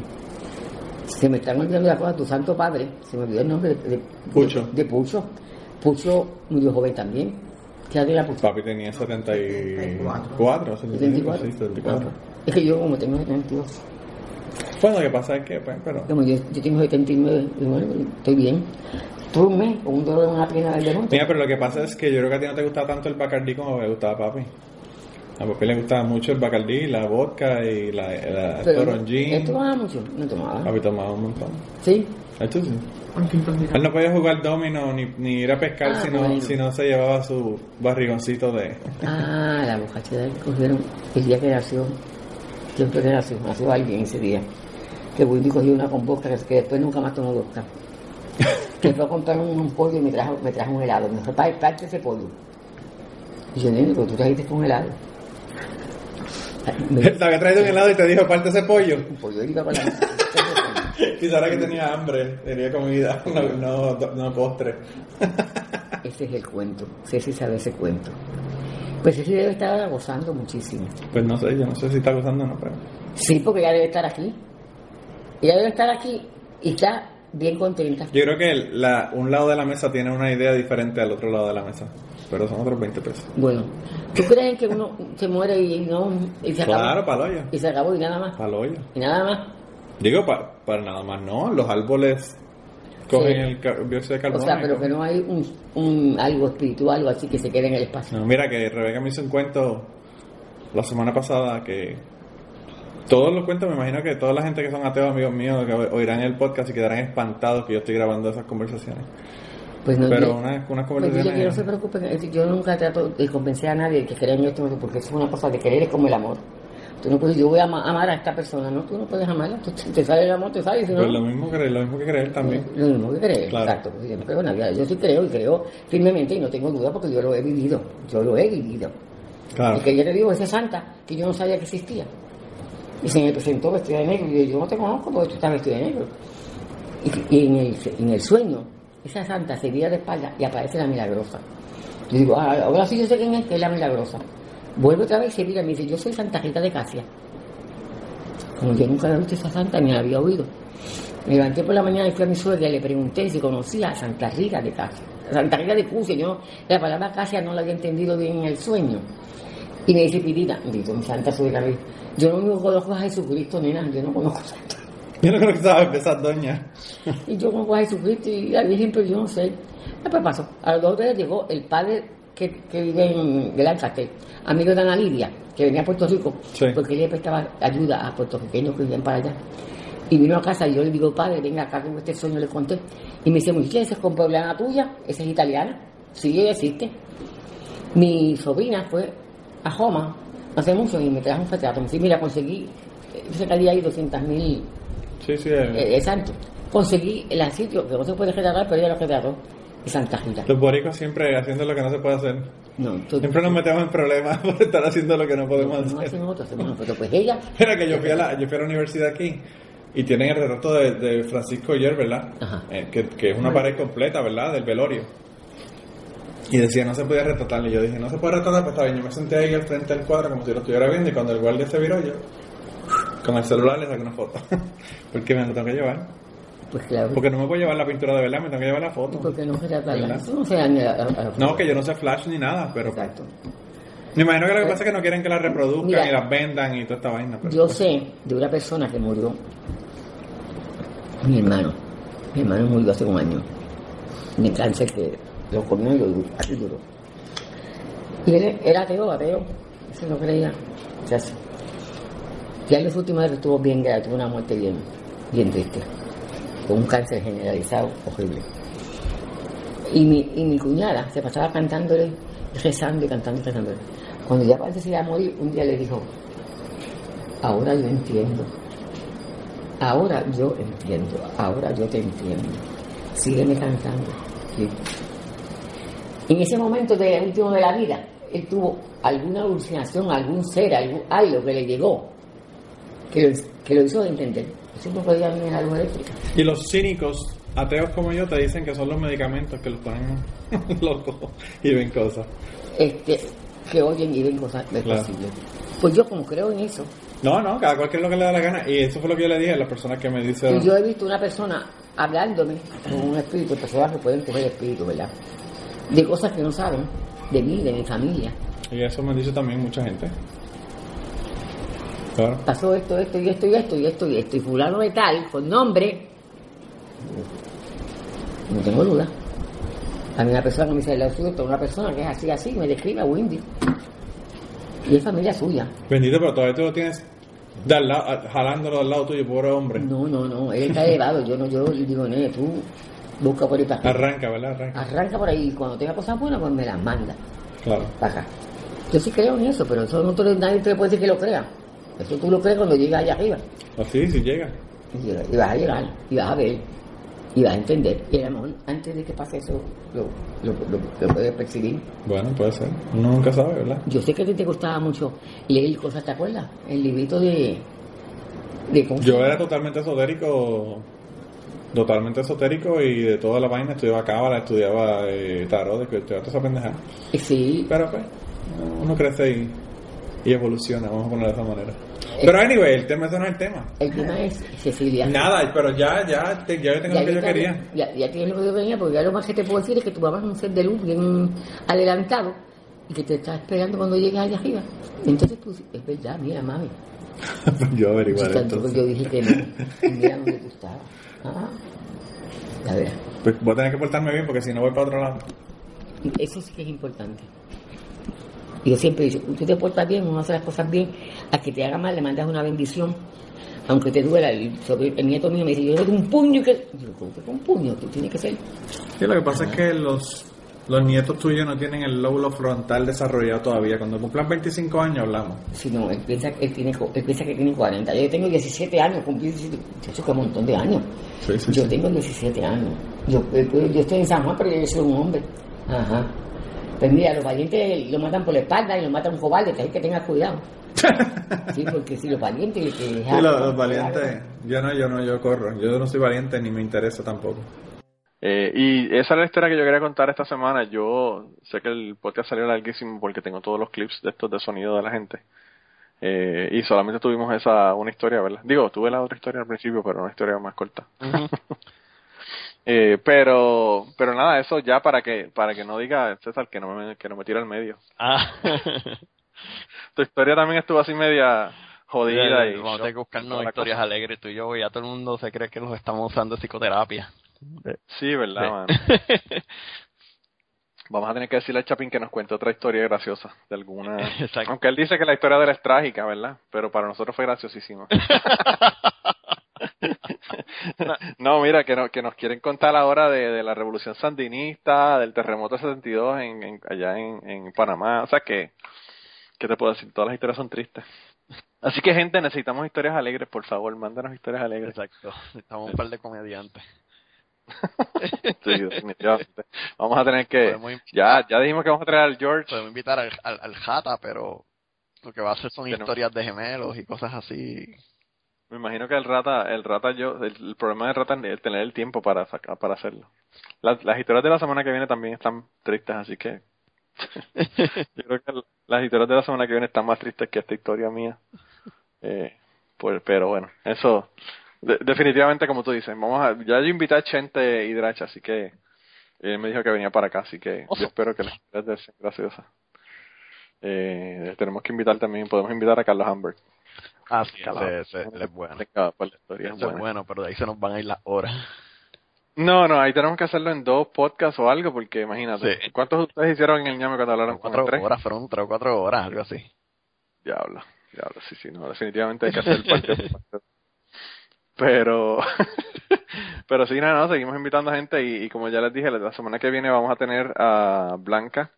Se me están olvidando las cosas, tu santo padre, se me olvidó el nombre de, de-
Pucho.
de Pucho. Pucho murió joven también. ¿Qué edad era Pucho?
Papi tenía 74, 75,
74.
sí, 74.
Es que yo como tengo 72.
Bueno, lo que pasa es que, pues, pero...
Como yo, yo tengo 79, y bueno, estoy bien. Tuve un mes con un dolor en una pierna del demonio.
Mira, pero lo que pasa es que yo creo que a ti no te gustaba tanto el Bacardí como me gustaba papi. A papi le gustaba mucho el Bacardí, la vodka y la, la
Pero,
toronjin.
¿Él tomaba mucho? No tomaba.
Papi tomaba un montón.
¿Sí?
Esto sí. Él no podía jugar domino ni, ni ir a pescar
Ah,
si, no,
bueno.
si no se llevaba su barrigoncito de...
Ah, la borrachera que cogieron el día que nació. Siempre que nació, nació alguien ese día. Que Wendy cogió una con vodka que, que después nunca más tomó vodka. que fue a comprar un, un pollo y me trajo, me trajo un helado. Me dijo, "Pa- parte ese pollo. Y yo, nene, pero tú trajiste un helado.
Te había traído un helado y te dijo, parte ese pollo.
un la
Quizá era que tenía hambre, tenía comida, no, no, no postre.
Ese es el cuento. Ceci sabe ese cuento. Pues Ceci debe estar gozando muchísimo.
Pues no sé, yo no sé si está gozando o no, pero...
Sí, porque ella debe estar aquí. Ella debe estar aquí y está bien contenta.
Yo creo que la, un lado de la mesa tiene una idea diferente al otro lado de la mesa, pero son otros 20 pesos.
Bueno, ¿tú crees que uno se muere y no y se acabó?
Claro, para hoyo,
Y se acabó y nada más.
para hoyo.
Y nada más.
Digo, pa- para nada más no, los árboles cogen
Sí.
el dióxido de
O
carbono.
sea,
y
pero que no hay un, un algo espiritual, algo así que se quede en el espacio.
No, mira que Rebeca me hizo un cuento la semana pasada que todos los cuentos, me imagino que toda la gente que son ateos, amigos míos, que oirán el podcast y quedarán espantados que yo estoy grabando esas conversaciones.
Pues no,
Pero
yo- pues dile que no se preocupen, yo nunca trato de convencer a nadie de que crea en esto, porque eso es una cosa de querer es como el amor. Tú no puedes, yo voy a ama- amar a esta persona, no, tú no puedes amarla, tú- te sale el amor, te sale, si no,
Pues lo mismo, que, lo mismo que creer también.
Lo mismo que creer,
Claro.
exacto. porque Yo no creo en la vida. Yo sí creo y creo firmemente y no tengo duda porque yo lo he vivido. Yo lo he vivido.
Claro.
Y que ya te digo, esa santa que yo no sabía que existía. Y se me presentó vestida de negro. Y yo, yo no te conozco porque tú estás vestida de negro. Y, en, el, en el sueño, esa santa se vira de espalda y aparece la milagrosa. Yo digo, ah, ahora sí yo sé quién es, que es la milagrosa. Vuelve otra vez y se mira y me dice, yo soy Santa Rita de Casia. Como yo nunca había visto esa santa ni la había oído. Me levanté por la mañana y fui a mi suegra y le pregunté si conocía a Santa Rita de Casia. Santa Rita de Cusia, yo la palabra Casia no la había entendido bien en el sueño. Y me dice, Pirita, digo, mi santa me dice, yo no me conozco a Jesucristo, nena, yo no conozco a Santa.
Yo no creo que sabes empezar, doña.
Y yo conozco a Jesucristo y la Virgen, pero yo no sé. Después pasó. A los dos días llegó el padre que, que vive en Lancaster, amigo de Ana Lidia, que venía a Puerto Rico,
Sí.
porque él prestaba ayuda a puertorriqueños que vivían para allá. Y vino a casa y yo le digo, padre, venga acá con este sueño, le conté. Y me dice, muchacha, esa es compoblana tuya, esa es italiana. Sí, ella existe. Mi sobrina fue a Roma hace mucho y me trajo un retrato. Me dice, mira, conseguí, yo sé que había ahí 200 mil
Sí, sí. eh,
eh, exacto. Conseguí el sitio que no se puede retratar, pero ella lo retrató. Y Santa Rita.
Los boricos siempre haciendo lo que no se puede hacer.
No, tú-
Siempre nos metemos en problemas por estar haciendo lo que no podemos
no
hacer.
hacen otros, hacemos nosotros. Pues ella,
Mira que yo fui a la, yo fui a la universidad aquí y tienen el retrato de, de Francisco Oyer, ¿verdad?
Ajá.
Eh, que, que es una pared completa, ¿verdad? Del velorio. Y decía, no se podía retratar. Y yo dije, no se puede retratar, pues está bien. Yo me senté ahí al frente del cuadro como si lo estuviera viendo y cuando el guardia se viró, yo con el celular le saqué una foto. Porque me lo tengo que llevar.
pues claro,
Porque no me puedo llevar la pintura de verdad, me tengo que llevar la foto.
porque no se daña
No, que yo no sé flash ni nada, pero
Exacto.
me imagino que lo que pasa es que no quieren que las reproduzcan
Mira.
y las vendan y toda esta vaina. Pero...
Yo sé de una persona que murió, mi hermano. Mi hermano murió hace un año. De cáncer que lo comió y lo duró, así duró. Y él era ateo, ateo. Eso no creía. Ya en los últimos años estuvo bien grave, tuvo una muerte bien, bien triste. Con un cáncer generalizado horrible. Y mi, y mi cuñada se pasaba cantándole, rezando y cantando y rezándole. Cuando ya parece que se iba a morir, un día le dijo, ahora yo entiendo. Ahora yo entiendo. Ahora yo te entiendo. Sígueme cantando. En ese momento de último de la vida, él tuvo alguna alucinación, algún ser, algún, algo que le llegó, que lo, que lo hizo entender. Eso no podía venir en algo eléctrica.
Y los cínicos, ateos como yo, te dicen que son los medicamentos que los ponen locos y ven cosas.
Este, que oyen y ven cosas
Claro.
Pues yo como creo en eso,
No, no, cada cual es lo que le da la gana. Y eso fue lo que yo le dije a las personas que me dicen.
Yo he visto una persona hablándome con un espíritu, personas que pueden coger espíritu, ¿verdad? De cosas que no saben, de mí, de mi familia.
Y eso me dice también mucha gente. Claro.
Pasó esto, esto y esto y esto y esto y esto. Y fulano de tal, con nombre, no tengo duda. A mí una persona que me dice el lado suyo, una persona que es así, así, me describe a Wendy. Y es familia suya.
Bendito, pero todavía tú lo tienes de al lado, jalándolo al lado tuyo, pobre hombre.
No, no, no, él está elevado. Yo no, yo digo, nene, tú busca por ahí para.
Arranca, ¿verdad? Arranca.
Arranca por ahí y cuando tenga cosas buenas, pues me las manda.
Claro.
para acá. Yo sí creo en eso, pero eso no te- nadie te puede decir que lo crea. Eso tú lo crees cuando llegas allá arriba.
Así, si llega.
Y, vas a llegar, y vas a ver. y vas a entender. Y a lo mejor antes de que pase eso, lo, lo, lo, lo puedes percibir.
Bueno, puede ser. Uno nunca sabe, ¿verdad?
Yo sé que a ti te gustaba mucho leer cosas, ¿te acuerdas? El librito de... de ¿cómo se
Yo era totalmente esotérico, totalmente esotérico y de toda la vaina estudiaba cábala, estudiaba eh, tarot, estudiaba toda esa pendejada.
Sí.
Pero pues, uno crece y, y evoluciona, vamos a ponerlo de esa manera. Pero anyway, el tema ese no es el tema.
El tema es Cecilia.
Nada, pero ya, ya, te- ya tengo lo que yo quería.
Ya, ya tienes lo que yo quería, porque ya lo más que te puedo decir es que tu mamá es un ser de luz bien adelantado y que te está esperando cuando llegues allá arriba. Entonces tú, es verdad, mira, mami.
yo averiguaré
yo dije que no, mira donde tú estabas. Ah, a ver,
Pues voy a tener que portarme bien porque si no voy para otro lado.
eso sí que es importante. Yo siempre he dicho, tú te portas bien, uno hace las cosas bien, a que te haga mal le mandas una bendición, aunque te duela. El, sobre- el nieto mío me dice, yo le doy un puño y que... Yo, ¿cómo un puño? Tú tienes que ser...
Sí, lo que pasa es que los, los nietos tuyos no tienen el lóbulo frontal desarrollado todavía. Cuando cumplan 25 años hablamos.
Si no, él piensa, él, tiene, él piensa que tiene 40. Yo tengo 17 años, cumplí 17. Eso que un montón de años.
Sí, sí,
yo
sí.
tengo 17 años. Yo, eh, pues, yo estoy en San Juan, pero yo soy un hombre. Ajá. Pues mira, los valientes lo matan por la espalda y lo mata un cobarde, que hay que tener cuidado. Sí, porque si los valientes... Que
Sí, los, los valientes. Yo no, yo no, yo corro. Yo no soy valiente ni me interesa tampoco.
Eh, y esa es la historia que yo quería contar esta semana. Yo sé que el podcast salió larguísimo porque tengo todos los clips de estos de sonido de la gente. Eh, y solamente tuvimos esa una historia, ¿verdad? Digo, tuve la otra historia al principio, pero una historia más corta. eh, pero pero nada, eso ya para que para que no diga César que no me que no me tire al medio.
Ah.
Tu historia también estuvo así media jodida y
Vamos a buscarnos historias alegres tú y yo, y ya todo el mundo se cree que los estamos usando psicoterapia.
Sí, verdad,
Sí.
Vamos a tener que decirle a Chapín que nos cuente otra historia graciosa de alguna.
Exacto.
Aunque él dice que la historia de él es trágica, ¿verdad? Pero para nosotros fue graciosísima. no, mira, que, no, que nos quieren contar ahora de, de la revolución sandinista, del terremoto 72 en, en, allá en, en Panamá. O sea que, ¿qué te puedo decir? Todas las historias son tristes. Así que, gente, necesitamos historias alegres, por favor, mándanos historias alegres.
Exacto. Estamos un par de comediantes.
Sí, definitivamente. Vamos a tener que. Ya, ya dijimos que vamos a traer al George.
Podemos invitar al, al, al Jata, pero lo que va a hacer son
Tenemos-
historias de gemelos y cosas así.
Me imagino que el rata, el rata yo, el, el problema del rata es tener el tiempo para saca- para hacerlo. Las, las historias de la semana que viene también están tristes, así que yo creo que las historias de la semana que viene están más tristes que esta historia mía. Eh, pues, pero bueno, eso de- definitivamente como tú dices, vamos a, ya yo invité a Chente y Dracha, así que él me dijo que venía para acá, así que yo espero que las historias sean graciosas. Eh, tenemos que invitar también, podemos invitar a Carlos Hamburg.
Ah, sí, ese, ese- él es bueno. Ese es bueno, pero de ahí se nos van a ir las horas.
No, no, ahí tenemos que hacerlo en dos podcasts o algo, porque imagínate.
Sí.
¿Cuántos de ustedes hicieron en el ñame cuando hablaron con
Cuatro
el tres?
horas, fueron tres o cuatro horas, algo así.
Diablo, diablo, sí, sí, no, definitivamente hay que hacer parte. Pero, pero sí, nada, no, seguimos invitando a gente y, y como ya les dije, la semana que viene vamos a tener a Blanca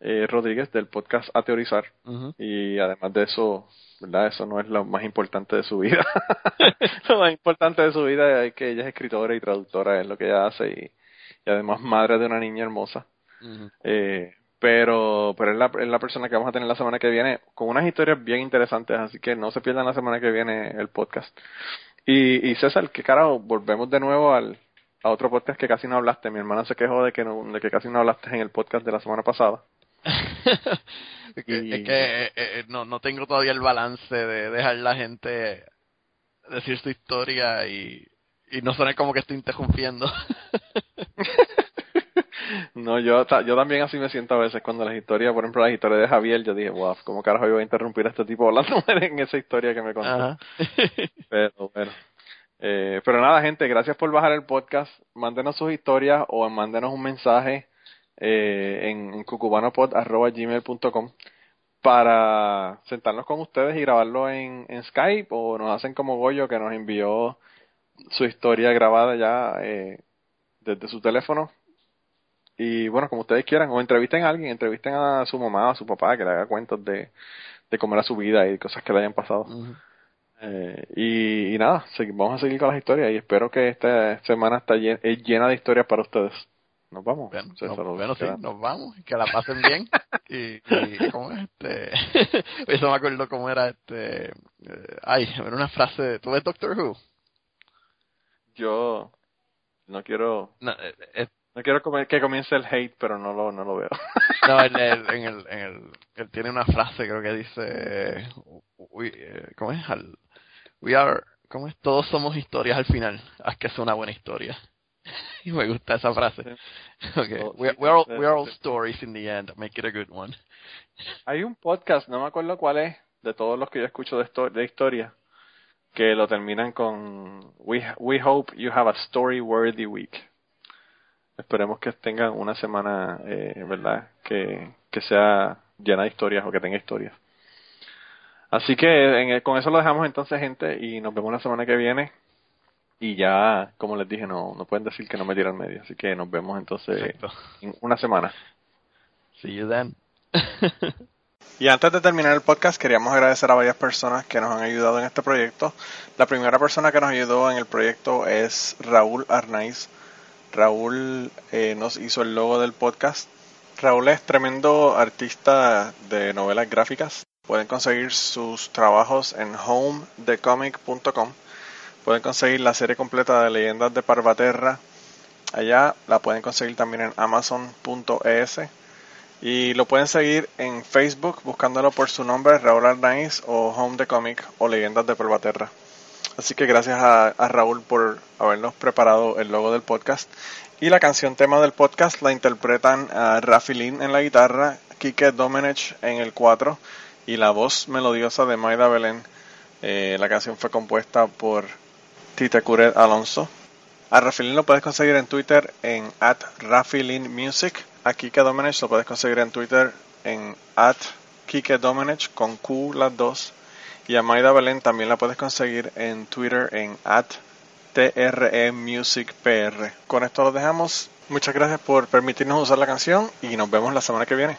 eh, Rodríguez del podcast A Teorizar y además de eso, ¿verdad? Eso no es lo más importante de su vida. lo más importante de su vida es que ella es escritora y traductora, es lo que ella hace y, y además madre de una niña hermosa. Eh, pero pero es la, es la persona que vamos a tener la semana que viene con unas historias bien interesantes, así que no se pierdan la semana que viene el podcast. Y, y César, ¿qué carajo? Volvemos de nuevo al, a otro podcast que casi no hablaste. Mi hermana se quejó de que, no, de que casi no hablaste en el podcast de la semana pasada.
es que,
Y-
es que, eh, eh, no, no tengo todavía el balance de dejar la gente decir su historia y, y no sonar como que estoy interrumpiendo.
No, yo, yo también así me siento a veces cuando las historias, por ejemplo, las historias de Javier, yo dije, wow, ¿cómo carajo yo voy a interrumpir a este tipo hablando en esa historia que me contó? Pero bueno. Eh, pero nada, gente, gracias por bajar el podcast. Mándenos sus historias o mándenos un mensaje eh, en, en cucubanopod.gmail.com para sentarnos con ustedes y grabarlo en, en Skype o nos hacen como Goyo que nos envió su historia grabada ya eh, desde su teléfono. Y bueno, como ustedes quieran, o entrevisten a alguien, entrevisten a su mamá, a su papá, que le haga cuentos de, de cómo era su vida y cosas que le hayan pasado. Eh, y, y, nada, vamos a seguir con las historias y espero que esta semana está llena, llena de historias para ustedes. Nos vamos.
Bueno, nos, sí, nos vamos. Que la pasen bien. y, y ¿cómo es este? Eso me acuerdo cómo era este. Eh, ay, era una frase. ¿Tú ves Doctor Who?
Yo no quiero.
No, eh,
no quiero que comience el hate, pero no lo, no lo veo.
no, en el, en el, en el, él tiene una frase, creo que dice, we, ¿cómo es? We are, ¿cómo es? Todos somos historias al final, haz que sea una buena historia. y me gusta esa frase. Okay. We, we, are all, we are all stories in the end, make it a good one.
Hay un podcast, no me acuerdo cuál es, de todos los que yo escucho de, de historia, que lo terminan con we, we hope you have a story worthy week esperemos que tengan una semana, eh, ¿verdad? Que, que sea llena de historias o que tenga historias. Así que con eso lo dejamos entonces, gente, y nos vemos la semana que viene. Y ya, como les dije, no, no pueden decir que no me tiran medio. Así que nos vemos entonces en una semana.
See you then.
y antes de terminar el podcast, queríamos agradecer a varias personas que nos han ayudado en este proyecto. La primera persona que nos ayudó en el proyecto es Raúl Arnaiz Raúl eh, nos hizo el logo del podcast. Raúl es tremendo artista de novelas gráficas. Pueden conseguir sus trabajos en homedecomic.com. Pueden conseguir la serie completa de Leyendas de Parvaterra. Allá la pueden conseguir también en amazon.es. Y lo pueden seguir en Facebook buscándolo por su nombre, Raúl Arnaiz o Home the Comic o Leyendas de Parvaterra. Así que gracias a, Raúl por habernos preparado el logo del podcast. Y la canción tema del podcast la interpretan a Rafi Lin en la guitarra, Kike Domenech en el 4 y la voz melodiosa de Maida Belén. Eh, la canción fue compuesta por Tite Curet Alonso. A Lin lo puedes conseguir en Twitter en at Music. A Kike Domenech lo puedes conseguir en Twitter en at Kike Domenech con Q las dos. Y a Maida Belén también la puedes conseguir en Twitter en at TREMusicPR. Con esto lo dejamos. Muchas gracias por permitirnos usar la canción y nos vemos la semana que viene.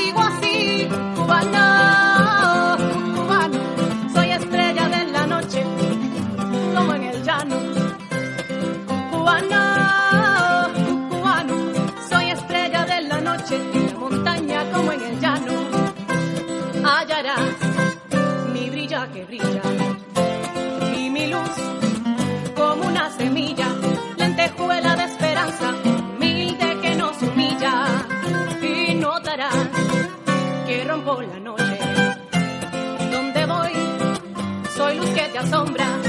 sigo así. Cumbre soberana.